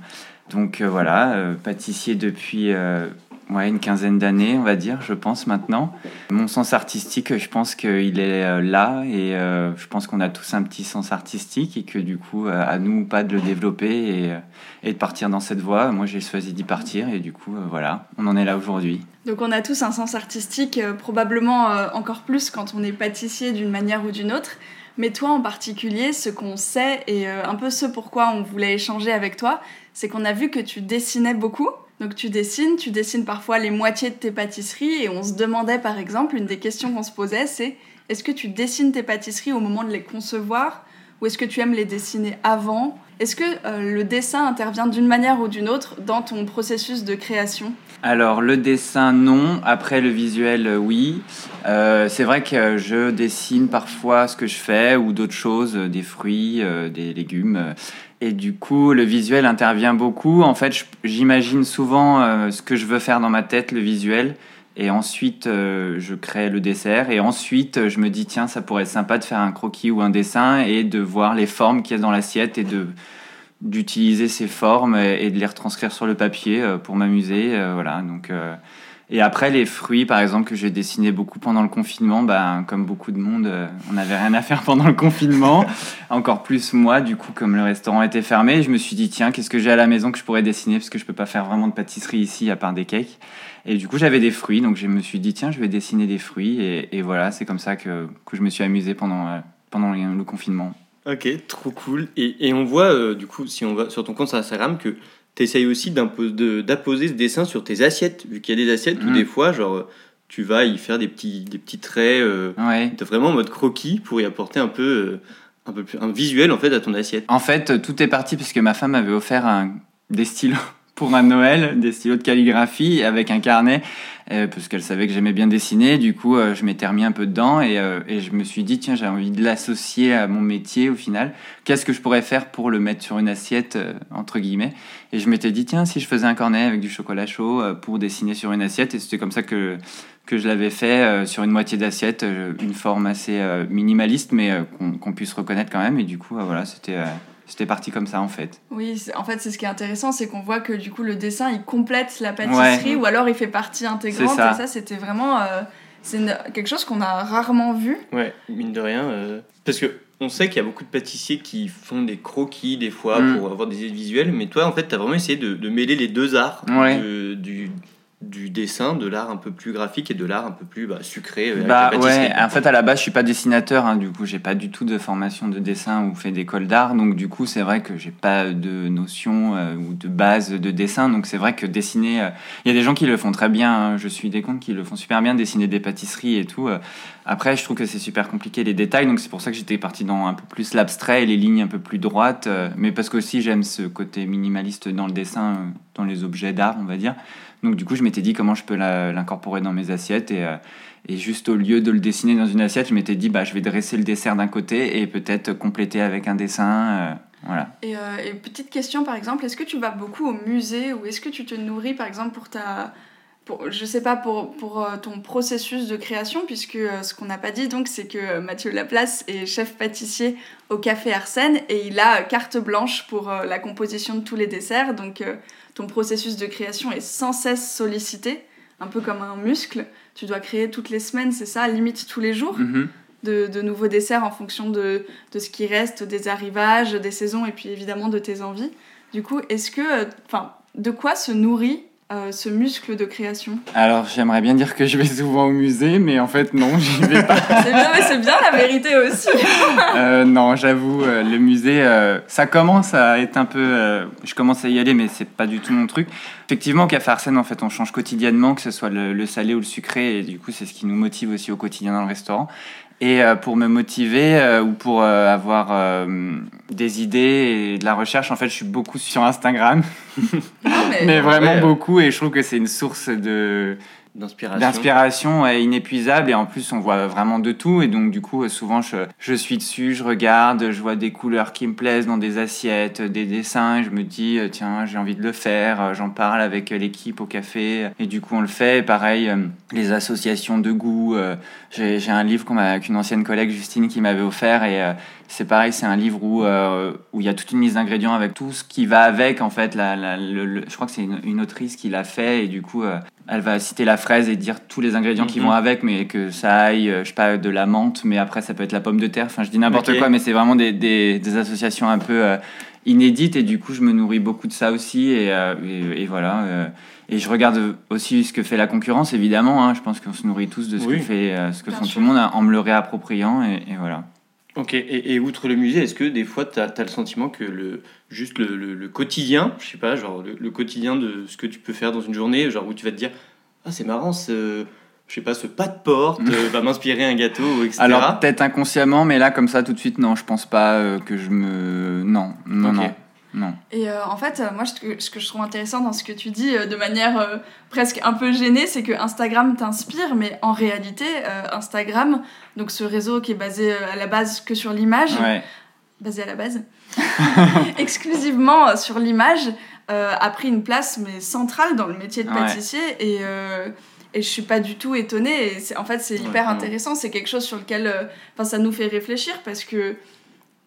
Donc euh, voilà, euh, pâtissier depuis euh, une quinzaine d'années, on va dire, je pense maintenant. Mon sens artistique, je pense qu'il est là et je pense qu'on a tous un petit sens artistique et que du coup, à nous ou pas de le développer et, et de partir dans cette voie. Moi, j'ai choisi d'y partir et du coup, voilà, on en est là aujourd'hui. Donc on a tous un sens artistique, probablement encore plus quand on est pâtissier d'une manière ou d'une autre. Mais toi en particulier, ce qu'on sait et euh, un peu ce pourquoi on voulait échanger avec toi, c'est qu'on a vu que tu dessinais beaucoup. Donc tu dessines, tu dessines parfois les moitiés de tes pâtisseries et on se demandait par exemple, une des questions qu'on se posait, c'est est-ce que tu dessines tes pâtisseries au moment de les concevoir ou est-ce que tu aimes les dessiner avant? Est-ce que euh, le dessin intervient d'une manière ou d'une autre dans ton processus de création? Alors, le dessin, non. Après, le visuel, euh, oui. Euh, c'est vrai que je dessine parfois ce que je fais ou d'autres choses, euh, des fruits, des légumes. Et du coup, le visuel intervient beaucoup. En fait, j'imagine souvent ce que je veux faire dans ma tête, le visuel. Et ensuite, je crée le dessert. Et ensuite, je me dis, tiens, ça pourrait être sympa de faire un croquis ou un dessin et de voir les formes qu'il y a dans l'assiette et de d'utiliser ces formes et, de les retranscrire sur le papier euh, pour m'amuser. euh, voilà. Donc, euh, et après, les fruits, par exemple, que j'ai dessiné beaucoup pendant le confinement, ben, comme beaucoup de monde, on n'avait rien à faire pendant le confinement. Encore plus moi, du coup, comme le restaurant était fermé, je me suis dit, tiens, qu'est-ce que j'ai à la maison que je pourrais dessiner? Parce que je peux pas faire vraiment de pâtisserie ici, à part des cakes. Et du coup, j'avais des fruits, donc je me suis dit, tiens, je vais dessiner des fruits. Et, voilà, c'est comme ça que, que je me suis amusé pendant, pendant le confinement. Ok, trop cool. Et, et on voit, euh, du coup, si on va sur ton compte Instagram, que tu essayes aussi de- d'apposer ce dessin sur tes assiettes, vu qu'il y a des assiettes où Mm. des fois, genre, euh, tu vas y faire des petits, des petits traits, euh, Ouais. vraiment en mode croquis pour y apporter un peu, euh, un peu plus, un visuel en fait à ton assiette. En fait, tout est parti parce que ma femme m'avait offert un, des stylos pour un Noël, des stylos de calligraphie avec un carnet euh, parce qu'elle savait que j'aimais bien dessiner. Du coup, euh, je m'étais remis un peu dedans et, euh, et je me suis dit, tiens, j'ai envie de l'associer à mon métier au final. Qu'est-ce que je pourrais faire pour le mettre sur une assiette, euh, entre guillemets? Et je m'étais dit, tiens, si je faisais un cornet avec du chocolat chaud pour dessiner sur une assiette, et c'était comme ça que, que je l'avais fait sur une moitié d'assiette, une forme assez minimaliste, mais qu'on puisse reconnaître quand même. Et du coup, voilà, c'était c'était parti comme ça en fait. Oui, en fait, c'est ce qui est intéressant, c'est qu'on voit que du coup, le dessin, il complète la pâtisserie ou alors il fait partie intégrante. Ça. Et ça, c'était vraiment. euh, c'est quelque chose qu'on a rarement vu. Ouais, mine de rien. euh, Parce que on sait qu'il y a beaucoup de pâtissiers qui font des croquis des fois Mm. pour avoir des idées visuelles, mais toi en fait t'as vraiment essayé de, de mêler les deux arts Ouais. de- du, du dessin, de l'art un peu plus graphique et de l'art un peu plus bah, sucré. euh, avec Bah la ouais, en fait à la base je suis pas dessinateur, hein, du coup j'ai pas du tout de formation de dessin ou fait d'école d'art, donc du coup c'est vrai que j'ai pas de notion euh, ou de base de dessin, donc c'est vrai que dessiner, euh, il y a des gens qui le font très bien, hein, je suis des comptes qui le font super bien, dessiner des pâtisseries et tout. euh. Après je trouve que c'est super compliqué les détails, donc c'est pour ça que j'étais parti dans un peu plus l'abstrait et les lignes un peu plus droites, mais parce qu'aussi j'aime ce côté minimaliste dans le dessin, dans les objets d'art on va dire. Donc du coup je m'étais dit comment je peux l'incorporer dans mes assiettes et euh, et juste au lieu de le dessiner dans une assiette, je m'étais dit, bah, je vais dresser le dessert d'un côté et peut-être compléter avec un dessin. euh, voilà. Et, euh, et petite question, par exemple, est-ce que tu vas beaucoup au musée ou est-ce que tu te nourris, par exemple, pour ta. Je sais pas, pour, pour euh, ton processus de création, puisque ce qu'on n'a pas dit, donc, c'est que Mathieu Laplace est chef pâtissier au Café Arsène et il a carte blanche pour la composition de tous les desserts. Donc, ton processus de création est sans cesse sollicité, un peu comme un muscle. Tu dois créer toutes les semaines, c'est ça, limite tous les jours Mhm. de, de nouveaux desserts en fonction de, de ce qui reste, des arrivages, des saisons et puis évidemment de tes envies. Du coup, est-ce que, euh, enfin, de quoi se nourrit euh, ce muscle de création Alors, j'aimerais bien dire que je vais souvent au musée, mais en fait, non, j'y vais pas. C'est bien, mais c'est bien la vérité aussi. Euh, non, j'avoue, euh, le musée, euh, ça commence à être un peu. je commence à y aller, mais c'est pas du tout mon truc. Effectivement, au Café Arsène, en fait, on change quotidiennement, que ce soit le, le salé ou le sucré, et du coup, c'est ce qui nous motive aussi au quotidien dans le restaurant. Et euh, pour me motiver euh, ou pour euh, avoir euh, des idées et de la recherche, en fait, je suis beaucoup sur Instagram, Non, mais, mais vraiment ouais. beaucoup, et je trouve que c'est une source de, D'inspiration. inépuisable et en plus on voit vraiment de tout. Et donc du coup souvent je, je suis dessus, je regarde, je vois des couleurs qui me plaisent dans des assiettes, des dessins. Et je me dis euh, tiens j'ai envie de le faire, Euh, j'en parle avec euh, l'équipe au café. Et du coup on le fait. Et pareil les associations de goût, j'ai un livre qu'une ancienne collègue Justine qui m'avait offert. Et c'est pareil, c'est un livre où euh, où il y a toute une liste d'ingrédients avec tout ce qui va avec en fait. La, la- le- le- je crois que c'est une, une autrice qui l'a fait et du coup euh, elle va citer la fraise et dire tous les ingrédients qui Mhm. vont avec, mais que ça aille, euh, je sais pas, de la menthe, mais après ça peut être la pomme de terre. Enfin, je dis n'importe quoi, mais c'est vraiment des, des, des associations un peu euh, inédites et du coup je me nourris beaucoup de ça aussi et, euh, et, et voilà. euh, et je regarde aussi ce que fait la concurrence, évidemment. hein. je pense qu'on se nourrit tous de ce Oui. que fait, euh, ce que Bien font sûr. tout le monde, hein, en me le réappropriant et, et voilà. Ok, et, et outre le musée, est-ce que des fois tu as, le sentiment que le, juste le, le- le quotidien, je sais pas, genre le, le quotidien de ce que tu peux faire dans une journée, genre où tu vas te dire Ah, c'est marrant, ce, je sais pas, ce pas de porte euh, va m'inspirer un gâteau, etc. Alors peut-être inconsciemment, mais là comme ça tout de suite, non, je pense pas euh, que je me. Non, non, non. Non. Et euh, en fait, moi, ce que, ce que je trouve intéressant dans ce que tu dis, euh, de manière euh, presque un peu gênée, c'est que Instagram t'inspire, mais en réalité, Instagram, donc ce réseau qui est basé à la base que sur l'image, Ouais. basé à la base, exclusivement sur l'image, a pris une place mais centrale dans le métier de Ouais. pâtissier et et je suis pas du tout étonnée et en fait c'est hyper intéressant c'est quelque chose sur lequel euh, enfin ça nous fait réfléchir parce que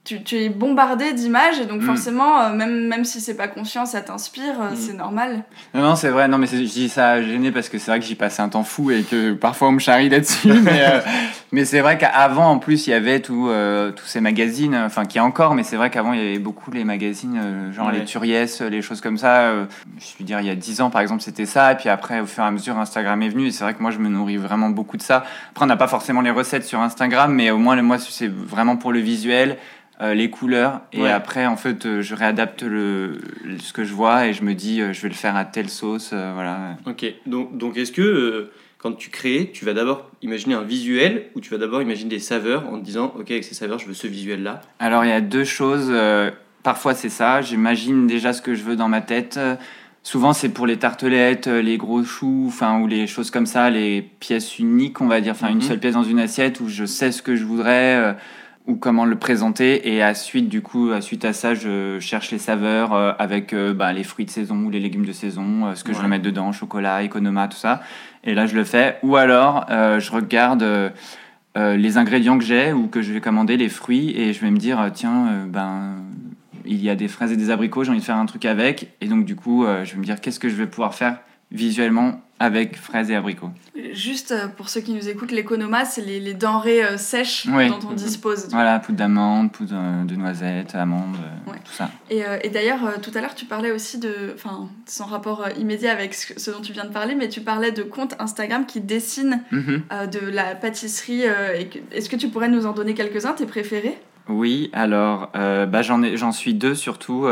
tu, tu es bombardé d'images et donc Mm. forcément euh, même même si c'est pas conscient ça t'inspire euh, Mm. c'est normal Non, non, c'est vrai, non, mais je dis ça gêné parce que c'est vrai que j'y passais un temps fou et que parfois on me charrie là-dessus. mais euh, mais c'est vrai qu'avant, en plus, il y avait tout, euh, tous ces magazines, enfin, qui y a encore, mais c'est vrai qu'avant, il y avait beaucoup les magazines, euh, genre Ouais. les Turiès, les choses comme ça. euh, je veux dire, il y a 10 ans, par exemple, c'était ça. Et puis après, au fur et à mesure, Instagram est venu. Et c'est vrai que moi, je me nourris vraiment beaucoup de ça. Après, on n'a pas forcément les recettes sur Instagram, mais au moins, moi, c'est vraiment pour le visuel. Euh, les couleurs et Ouais. après en fait euh, je réadapte le, ce que je vois et je me dis euh, je vais le faire à telle sauce voilà Ok, donc, donc est-ce que quand tu crées, tu vas d'abord imaginer un visuel ou tu vas d'abord imaginer des saveurs en te disant Ok, avec ces saveurs, je veux ce visuel-là? Alors il y a deux choses. parfois c'est ça, j'imagine déjà ce que je veux dans ma tête. Souvent, c'est pour les tartelettes, les gros choux, enfin, ou les choses comme ça, les pièces uniques, on va dire, enfin, une Mhm. seule pièce dans une assiette où je sais ce que je voudrais ou comment le présenter. Et à suite, du coup, à suite à ça, je cherche les saveurs euh, avec euh, bah, les fruits de saison ou les légumes de saison, euh, ce que je veux mettre dedans, chocolat, economa, tout ça. Et là, je le fais. Ou alors, je regarde. les ingrédients que j'ai ou que je vais commander, les fruits, et je vais me dire, tiens, ben, il y a des fraises et des abricots, j'ai envie de faire un truc avec. Et donc, du coup, je vais me dire, qu'est-ce que je vais pouvoir faire visuellement avec fraises et abricots Juste euh, pour ceux qui nous écoutent, l'économa, c'est les, les denrées euh, sèches Oui. dont on dispose. Voilà, poudre d'amande, poudre euh, de noisettes, amandes, Ouais. tout ça. Et, euh, et d'ailleurs, euh, tout à l'heure, tu parlais aussi de. Enfin, sans rapport immédiat avec ce, ce dont tu viens de parler, mais tu parlais de comptes Instagram qui dessinent Mhm. de la pâtisserie. Est-ce que tu pourrais nous en donner quelques-uns, tes préférés? Oui, alors bah, j'en suis deux surtout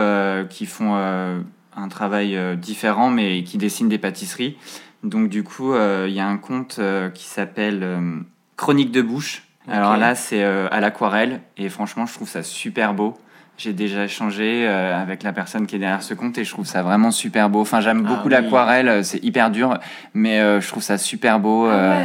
qui font un travail euh, différent mais qui dessinent des pâtisseries. Donc du coup, euh, il y a un compte euh, qui s'appelle Chronique de bouche. Alors là, c'est à l'aquarelle et franchement, je trouve ça super beau. J'ai déjà échangé euh, avec la personne qui est derrière ce compte et je trouve ça vraiment super beau. Enfin, j'aime Ah beaucoup oui. l'aquarelle, euh, c'est hyper dur, mais euh, je trouve ça super beau. Ah euh,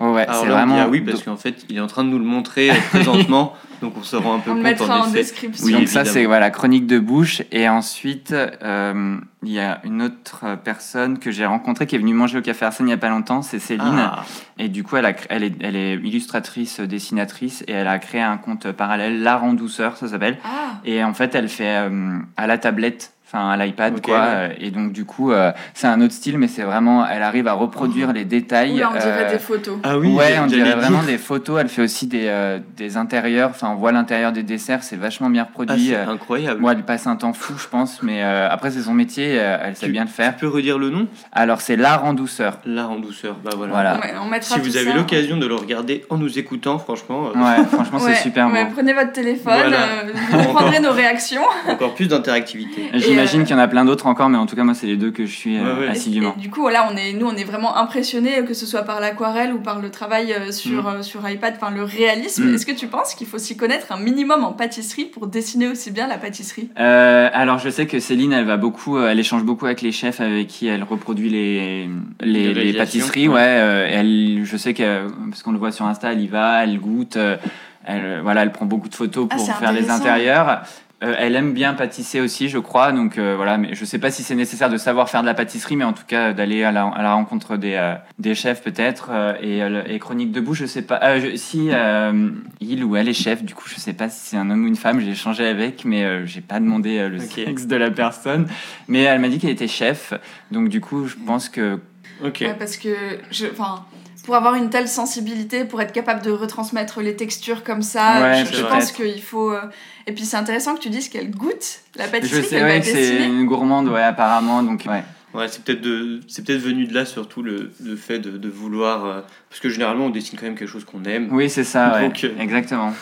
ouais. ouais, ouais, Alors c'est là, on dit vraiment. ah oui, parce qu'en fait, il est en train de nous le montrer euh, présentement, donc on se rend un peu On le compte mettra en en description. Oui, Donc ça, c'est voilà, chronique de bouche. Et ensuite, euh, il y a une autre personne que j'ai rencontrée qui est venue manger au Café Arsène il n'y a pas longtemps, c'est Céline. Ah, Et du coup, elle, a, cré- elle, est, elle est illustratrice, dessinatrice, et elle a créé un compte parallèle, L'Art en douceur, ça s'appelle. Ah, Et en fait, elle fait euh, à la tablette, enfin à l'iPad, quoi. ouais. Euh, Et donc, du coup, euh, c'est un autre style, mais c'est vraiment, elle arrive à reproduire les détails. oula, on dirait euh, des photos. Ah oui, ouais, on dirait dire. vraiment des photos. Elle fait aussi des, euh, des intérieurs. Enfin, on voit l'intérieur des desserts. C'est vachement bien Ah, reproduit. c'est Euh, incroyable. Bon, elle passe un temps fou, je pense, mais euh, après, c'est son métier. euh, elle sait Tu- bien le Tu faire. peux redire le nom? Alors, c'est l'art en douceur. L'art en douceur. Bah voilà. Voilà. Ouais, on Si vous avez l'occasion de le regarder en nous écoutant, franchement, euh, Ouais, franchement, Ouais, c'est super ouais, prenez votre téléphone, Voilà. euh, vous prendrez nos réactions. encore plus d'interactivité. J'imagine qu'il y en a plein d'autres encore, mais en tout cas, moi, c'est les deux que je suis euh, Ouais, ouais. Et- assidûment. et du coup, là, on est, nous, on est vraiment impressionnés, que ce soit par l'aquarelle ou par le travail euh, sur, euh, sur iPad, enfin le réalisme. Mm. Est-ce que tu penses qu'il faut s'y connaître un minimum en pâtisserie pour dessiner aussi bien la pâtisserie? Euh, alors, je sais que Céline, elle va beaucoup, elle échange beaucoup avec les chefs avec qui elle reproduit les, les, Les les réalisations, pâtisseries. ouais. Ouais, euh, elle, je sais que, parce qu'on le voit sur Insta, elle y va, elle goûte, euh, elle, voilà, elle prend beaucoup de photos Ah, pour faire les intérieurs. Euh, elle aime bien pâtisser aussi, je crois. Donc euh, voilà, mais je sais pas si c'est nécessaire de savoir faire de la pâtisserie, mais en tout cas d'aller à la, à la rencontre des, euh, des chefs peut-être. euh, et, euh, et chronique debout, je sais pas. euh, je- si euh, il ou elle est chef, du coup, je sais pas si c'est un homme ou une femme. J'ai échangé avec, mais euh, j'ai pas demandé euh, le sexe de la personne. Mais elle m'a dit qu'elle était chef, donc du coup, je pense que Ok. Ouais, Parce que, je, enfin, pour avoir une telle sensibilité, pour être capable de retransmettre les textures comme ça, Ouais, je, je pense qu'il faut. euh, Et puis c'est intéressant que tu dises qu'elle goûte la je pâtisserie sais qu'elle va ouais, que c'est une gourmande, ouais, apparemment. Donc ouais. Ouais, c'est peut-être de, c'est peut-être venu de là surtout le, le fait de, de vouloir, euh, parce que généralement on dessine quand même quelque chose qu'on aime. Oui, c'est ça. Ouais. Euh, Exactement.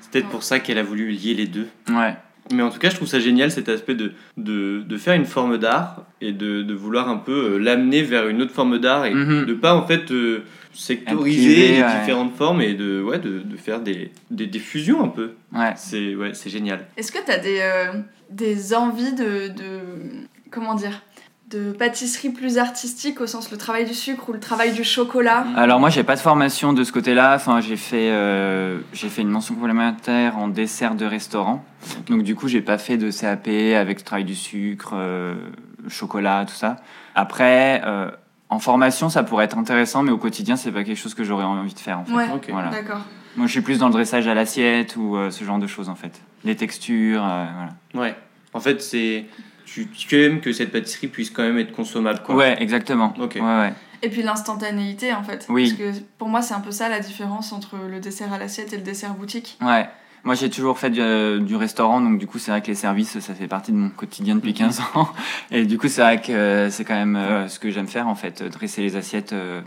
C'est peut-être pour ça qu'elle a voulu lier les deux. Ouais. Mais en tout cas, je trouve ça génial cet aspect de, de, de faire une forme d'art et de, de vouloir un peu euh, l'amener vers une autre forme d'art et Mhm. de pas en fait euh, sectoriser Privé, les ouais. différentes formes et de, ouais, de, de faire des, des, des fusions un peu. Ouais. C'est ouais, c'est génial. Est-ce que tu as des, euh, des envies de, de. Comment dire de pâtisserie plus artistique au sens le travail du sucre ou le travail du chocolat Alors moi j'ai pas de formation de ce côté-là. Enfin j'ai fait euh, j'ai fait une mention complémentaire en dessert de restaurant. Donc du coup j'ai pas fait de CAP avec le travail du sucre, euh, chocolat, tout ça. Après euh, en formation ça pourrait être intéressant, mais au quotidien c'est pas quelque chose que j'aurais envie de faire. En fait. Ouais. Voilà. d'accord. Moi je suis plus dans le dressage à l'assiette ou euh, ce genre de choses en fait. Les textures, euh, voilà. Ouais. En fait, c'est tu, tu aimes que cette pâtisserie puisse quand même être consommable quoi. Ouais exactement. Ok. Ouais ouais. Et puis l'instantanéité en fait. Oui. Parce que pour moi c'est un peu ça la différence entre le dessert à l'assiette et le dessert boutique. Ouais. Moi, j'ai toujours fait du, euh, du restaurant, donc du coup, c'est vrai que les services, ça fait partie de mon quotidien depuis 15 ans. Et du coup, c'est vrai que euh, c'est quand même euh, ce que j'aime faire, en fait, dresser les assiettes euh,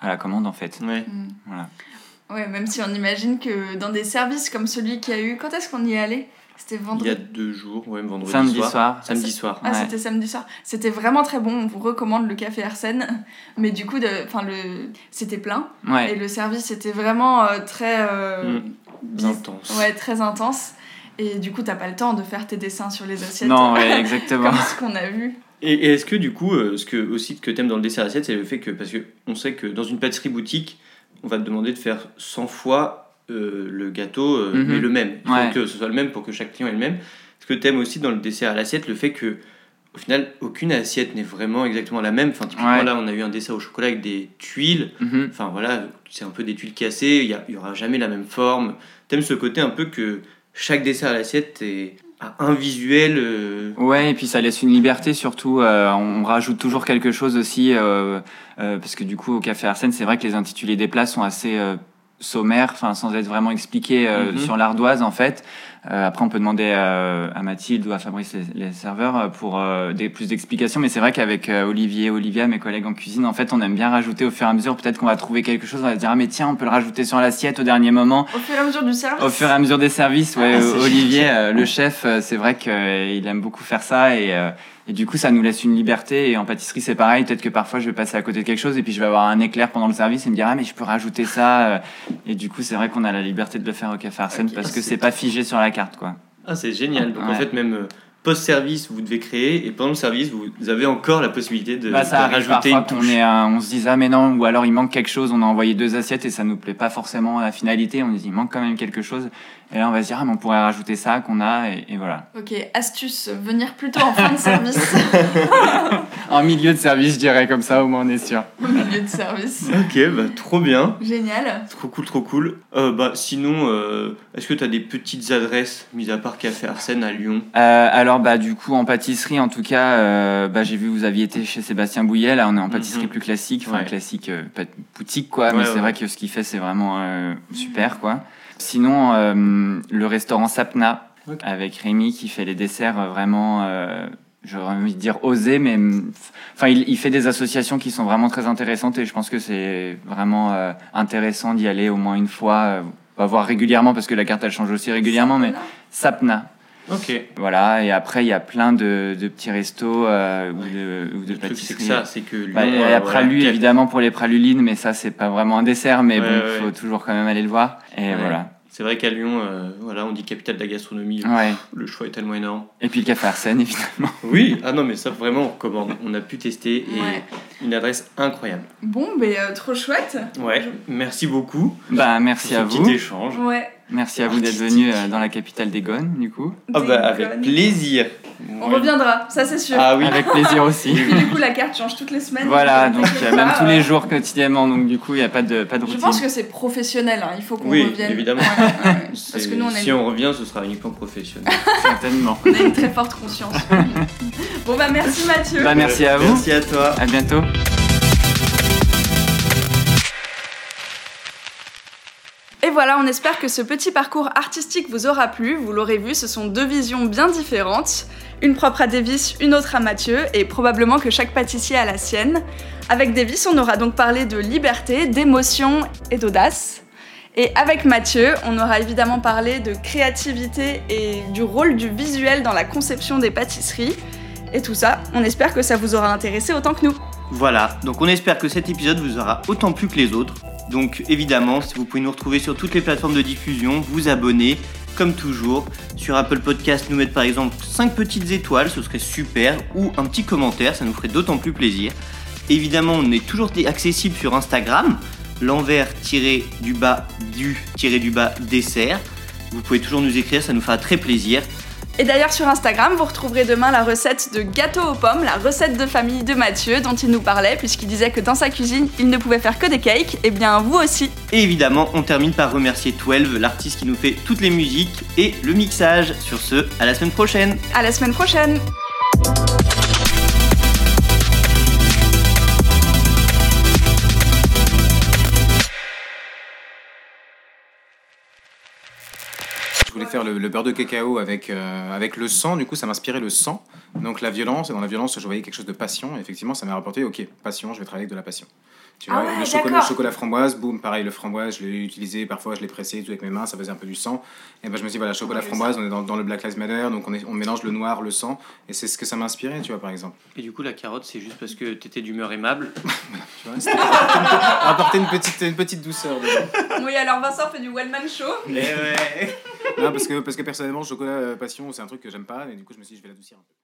à la commande, en fait. Ouais. Mm. Voilà. Ouais, même si on imagine que dans des services comme celui qu'il y a eu, quand est-ce qu'on y est allé? C'était Il y vendredi. a deux jours, ouais, vendredi Samedi soir. soir. Samedi Ah, soir. Ah, Ouais. c'était samedi soir. C'était vraiment très bon. On vous recommande le café Arsène. Mais du coup, de, enfin, le, c'était plein. Et le service était vraiment euh, très, euh, Mm. Intense. ouais, très intense. Et du coup, t'as pas le temps de faire tes dessins sur les assiettes. Non, ouais, exactement. Comme ce qu'on a vu. Et, et est-ce que du coup, euh, ce que aussi que t'aimes dans le dessert assiette, c'est le fait que parce que on sait que dans une pâtisserie boutique, on va te demander de faire 100 fois euh, le gâteau, euh, Mhm. mais le même. Il faut Ouais. que ce soit le même pour que chaque client ait le même. Est-ce que t'aimes aussi dans le dessert à l'assiette le fait que au final, aucune assiette n'est vraiment exactement la même. Enfin, typiquement, Ouais. là, on a eu un dessert au chocolat avec des tuiles. Mhm. Enfin, voilà, c'est un peu des tuiles cassées. Il y, a- il y aura jamais la même forme. T'aimes ce côté un peu que chaque dessert à l'assiette est, a un visuel. euh, Ouais, et puis ça laisse une liberté surtout. euh, on rajoute toujours quelque chose aussi, euh, parce que du coup, au Café Arsène, c'est vrai que les intitulés des plats sont assez sommaires, enfin, sans être vraiment expliqués euh, Mhm. sur l'ardoise en fait. Euh, après, on peut demander euh, à Mathilde ou à Fabrice, les, les serveurs, euh, pour euh, des, plus d'explications. Mais c'est vrai qu'avec euh, Olivier, Olivia, mes collègues en cuisine, en fait, on aime bien rajouter au fur et à mesure. Peut-être qu'on va trouver quelque chose, on va se dire, ah mais tiens, on peut le rajouter sur l'assiette au dernier moment. Au fur et à mesure du service. Au fur et à mesure des services, ouais, Ah, Olivier, euh, le chef, euh, c'est vrai qu'il aime beaucoup faire ça et, euh, et du coup ça nous laisse une liberté. Et en pâtisserie c'est pareil, peut-être que parfois je vais passer à côté de quelque chose et puis je vais avoir un éclair pendant le service et me dire ah mais je peux rajouter ça. Et du coup c'est vrai qu'on a la liberté de le faire au café Arsène parce que c'est pas figé sur la carte quoi. Ah, c'est génial. Donc en fait, même euh, post-service, vous devez créer, et pendant le service, vous, avez encore la possibilité de, Bah, ça de arrive rajouter parfois une touche. est, euh, on se dise ah mais non ou alors il manque quelque chose, on a envoyé deux assiettes et ça nous plaît pas forcément à la finalité, on dit il manque quand même quelque chose et là on va se dire ah mais on pourrait rajouter ça qu'on a et, et voilà. Ok, astuce, venir plutôt en fin de service. En milieu de service je dirais comme ça au moins on est sûr. au milieu de service. Ok, bah, trop bien. Génial. Trop cool, trop cool. Euh, bah, sinon, euh, est-ce que tu as des petites adresses, mis à part Café Arsène à Lyon? Euh, alors bah du coup en pâtisserie en tout cas euh, bah, j'ai vu que vous aviez été chez Sébastien Bouillet là on est en pâtisserie Mhm. plus classique enfin Ouais. classique euh, pas boutique quoi Ouais, mais ouais, c'est vrai que ce qu'il fait c'est vraiment euh, super quoi sinon euh, le restaurant Sapna avec Rémi qui fait les desserts euh, vraiment euh, j'aurais envie de dire osés mais mm, enfin il, il fait des associations qui sont vraiment très intéressantes et je pense que c'est vraiment euh, intéressant d'y aller au moins une fois euh, on va voir régulièrement parce que la carte elle change aussi régulièrement mais Sapna Ok. voilà, et après, il y a plein de, de petits restos euh, ou de, ou de Le truc, c'est que pâtisseries. ça, c'est que Lyon. Bah, il y euh, a voilà, Café- évidemment, pour les pralulines, mais ça, c'est pas vraiment un dessert, mais Ouais, bon, ouais. faut toujours quand même aller le voir. Et Ouais. voilà. C'est vrai qu'à Lyon, euh, voilà, on dit capitale de la gastronomie. Ouais. Le choix est tellement énorme. Et puis le café Arsène, évidemment. Oui, ah non, mais ça vraiment, on recommande. On a pu tester et Ouais. une adresse incroyable. Bon, mais euh, trop chouette. Ouais, merci beaucoup. Bah, merci à vous. petit échange. Ouais. Merci à vous d'être venu euh, dans la capitale des Gones, du coup. Ah bah, avec plaisir. On reviendra, ça c'est sûr. Ah oui. Avec plaisir aussi. Du coup, la carte change toutes les semaines. voilà, donc t'inquiète euh, même pas, tous les jours quotidiennement, donc du coup, il n'y a pas de, pas de Je routine. pense que c'est professionnel, hein, il faut qu'on Oui, revienne. évidemment. Ouais, ouais, ouais. C'est- Parce que nous, on a, si une, on revient, ce sera uniquement professionnel. Certainement. on a une très forte conscience. bon, bah merci Mathieu. Bah, merci à vous. Merci à toi. À bientôt. Et voilà, on espère que ce petit parcours artistique vous aura plu. Vous l'aurez vu, ce sont deux visions bien différentes. Une propre à Davis, une autre à Mathieu, et probablement que chaque pâtissier a la sienne. Avec Davis, on aura donc parlé de liberté, d'émotion et d'audace. Et avec Mathieu, on aura évidemment parlé de créativité et du rôle du visuel dans la conception des pâtisseries. Et tout ça, on espère que ça vous aura intéressé autant que nous. Voilà, donc on espère que cet épisode vous aura autant plu que les autres. Donc évidemment, vous pouvez nous retrouver sur toutes les plateformes de diffusion, vous abonner, comme toujours. Sur Apple Podcast, nous mettre par exemple 5 petites étoiles, ce serait super, ou un petit commentaire, ça nous ferait d'autant plus plaisir. Évidemment, on est toujours accessible sur Instagram, l'envers-du-bas du-du-bas dessert. Vous pouvez toujours nous écrire, ça nous fera très plaisir. Et d'ailleurs sur Instagram, vous retrouverez demain la recette de gâteau aux pommes, la recette de famille de Mathieu dont il nous parlait puisqu'il disait que dans sa cuisine, il ne pouvait faire que des cakes, et bien vous aussi. Et évidemment, on termine par remercier 12, l'artiste qui nous fait toutes les musiques et le mixage. Sur ce, à la semaine prochaine À la semaine prochaine faire le, beurre de cacao avec, euh, avec le sang, du coup ça m'inspirait le sang. Donc la violence, et dans la violence je voyais quelque chose de passion, et effectivement ça m'a rapporté, ok, passion, je vais travailler avec de la passion. Tu Ah vois, ouais, le, chocolat, le chocolat framboise, boum, pareil, le framboise, je l'ai utilisé, parfois je l'ai pressé tout avec mes mains, ça faisait un peu du sang. Et ben je me suis dit, voilà, chocolat le framboise, on est dans, dans le Black Lives Matter, donc on, est, on mélange le noir, le sang, et c'est ce que ça m'a inspiré, tu vois, par exemple. Et du coup, la carotte, c'est juste parce que t'étais d'humeur aimable? Tu vois, c'était apporter une petite, une petite douceur. dedans. Oui alors Vincent fait du one man show. Eh ouais Non, parce que, parce que personnellement, chocolat euh, passion, c'est un truc que j'aime pas, et du coup, je me suis dit, je vais l'adoucir un peu.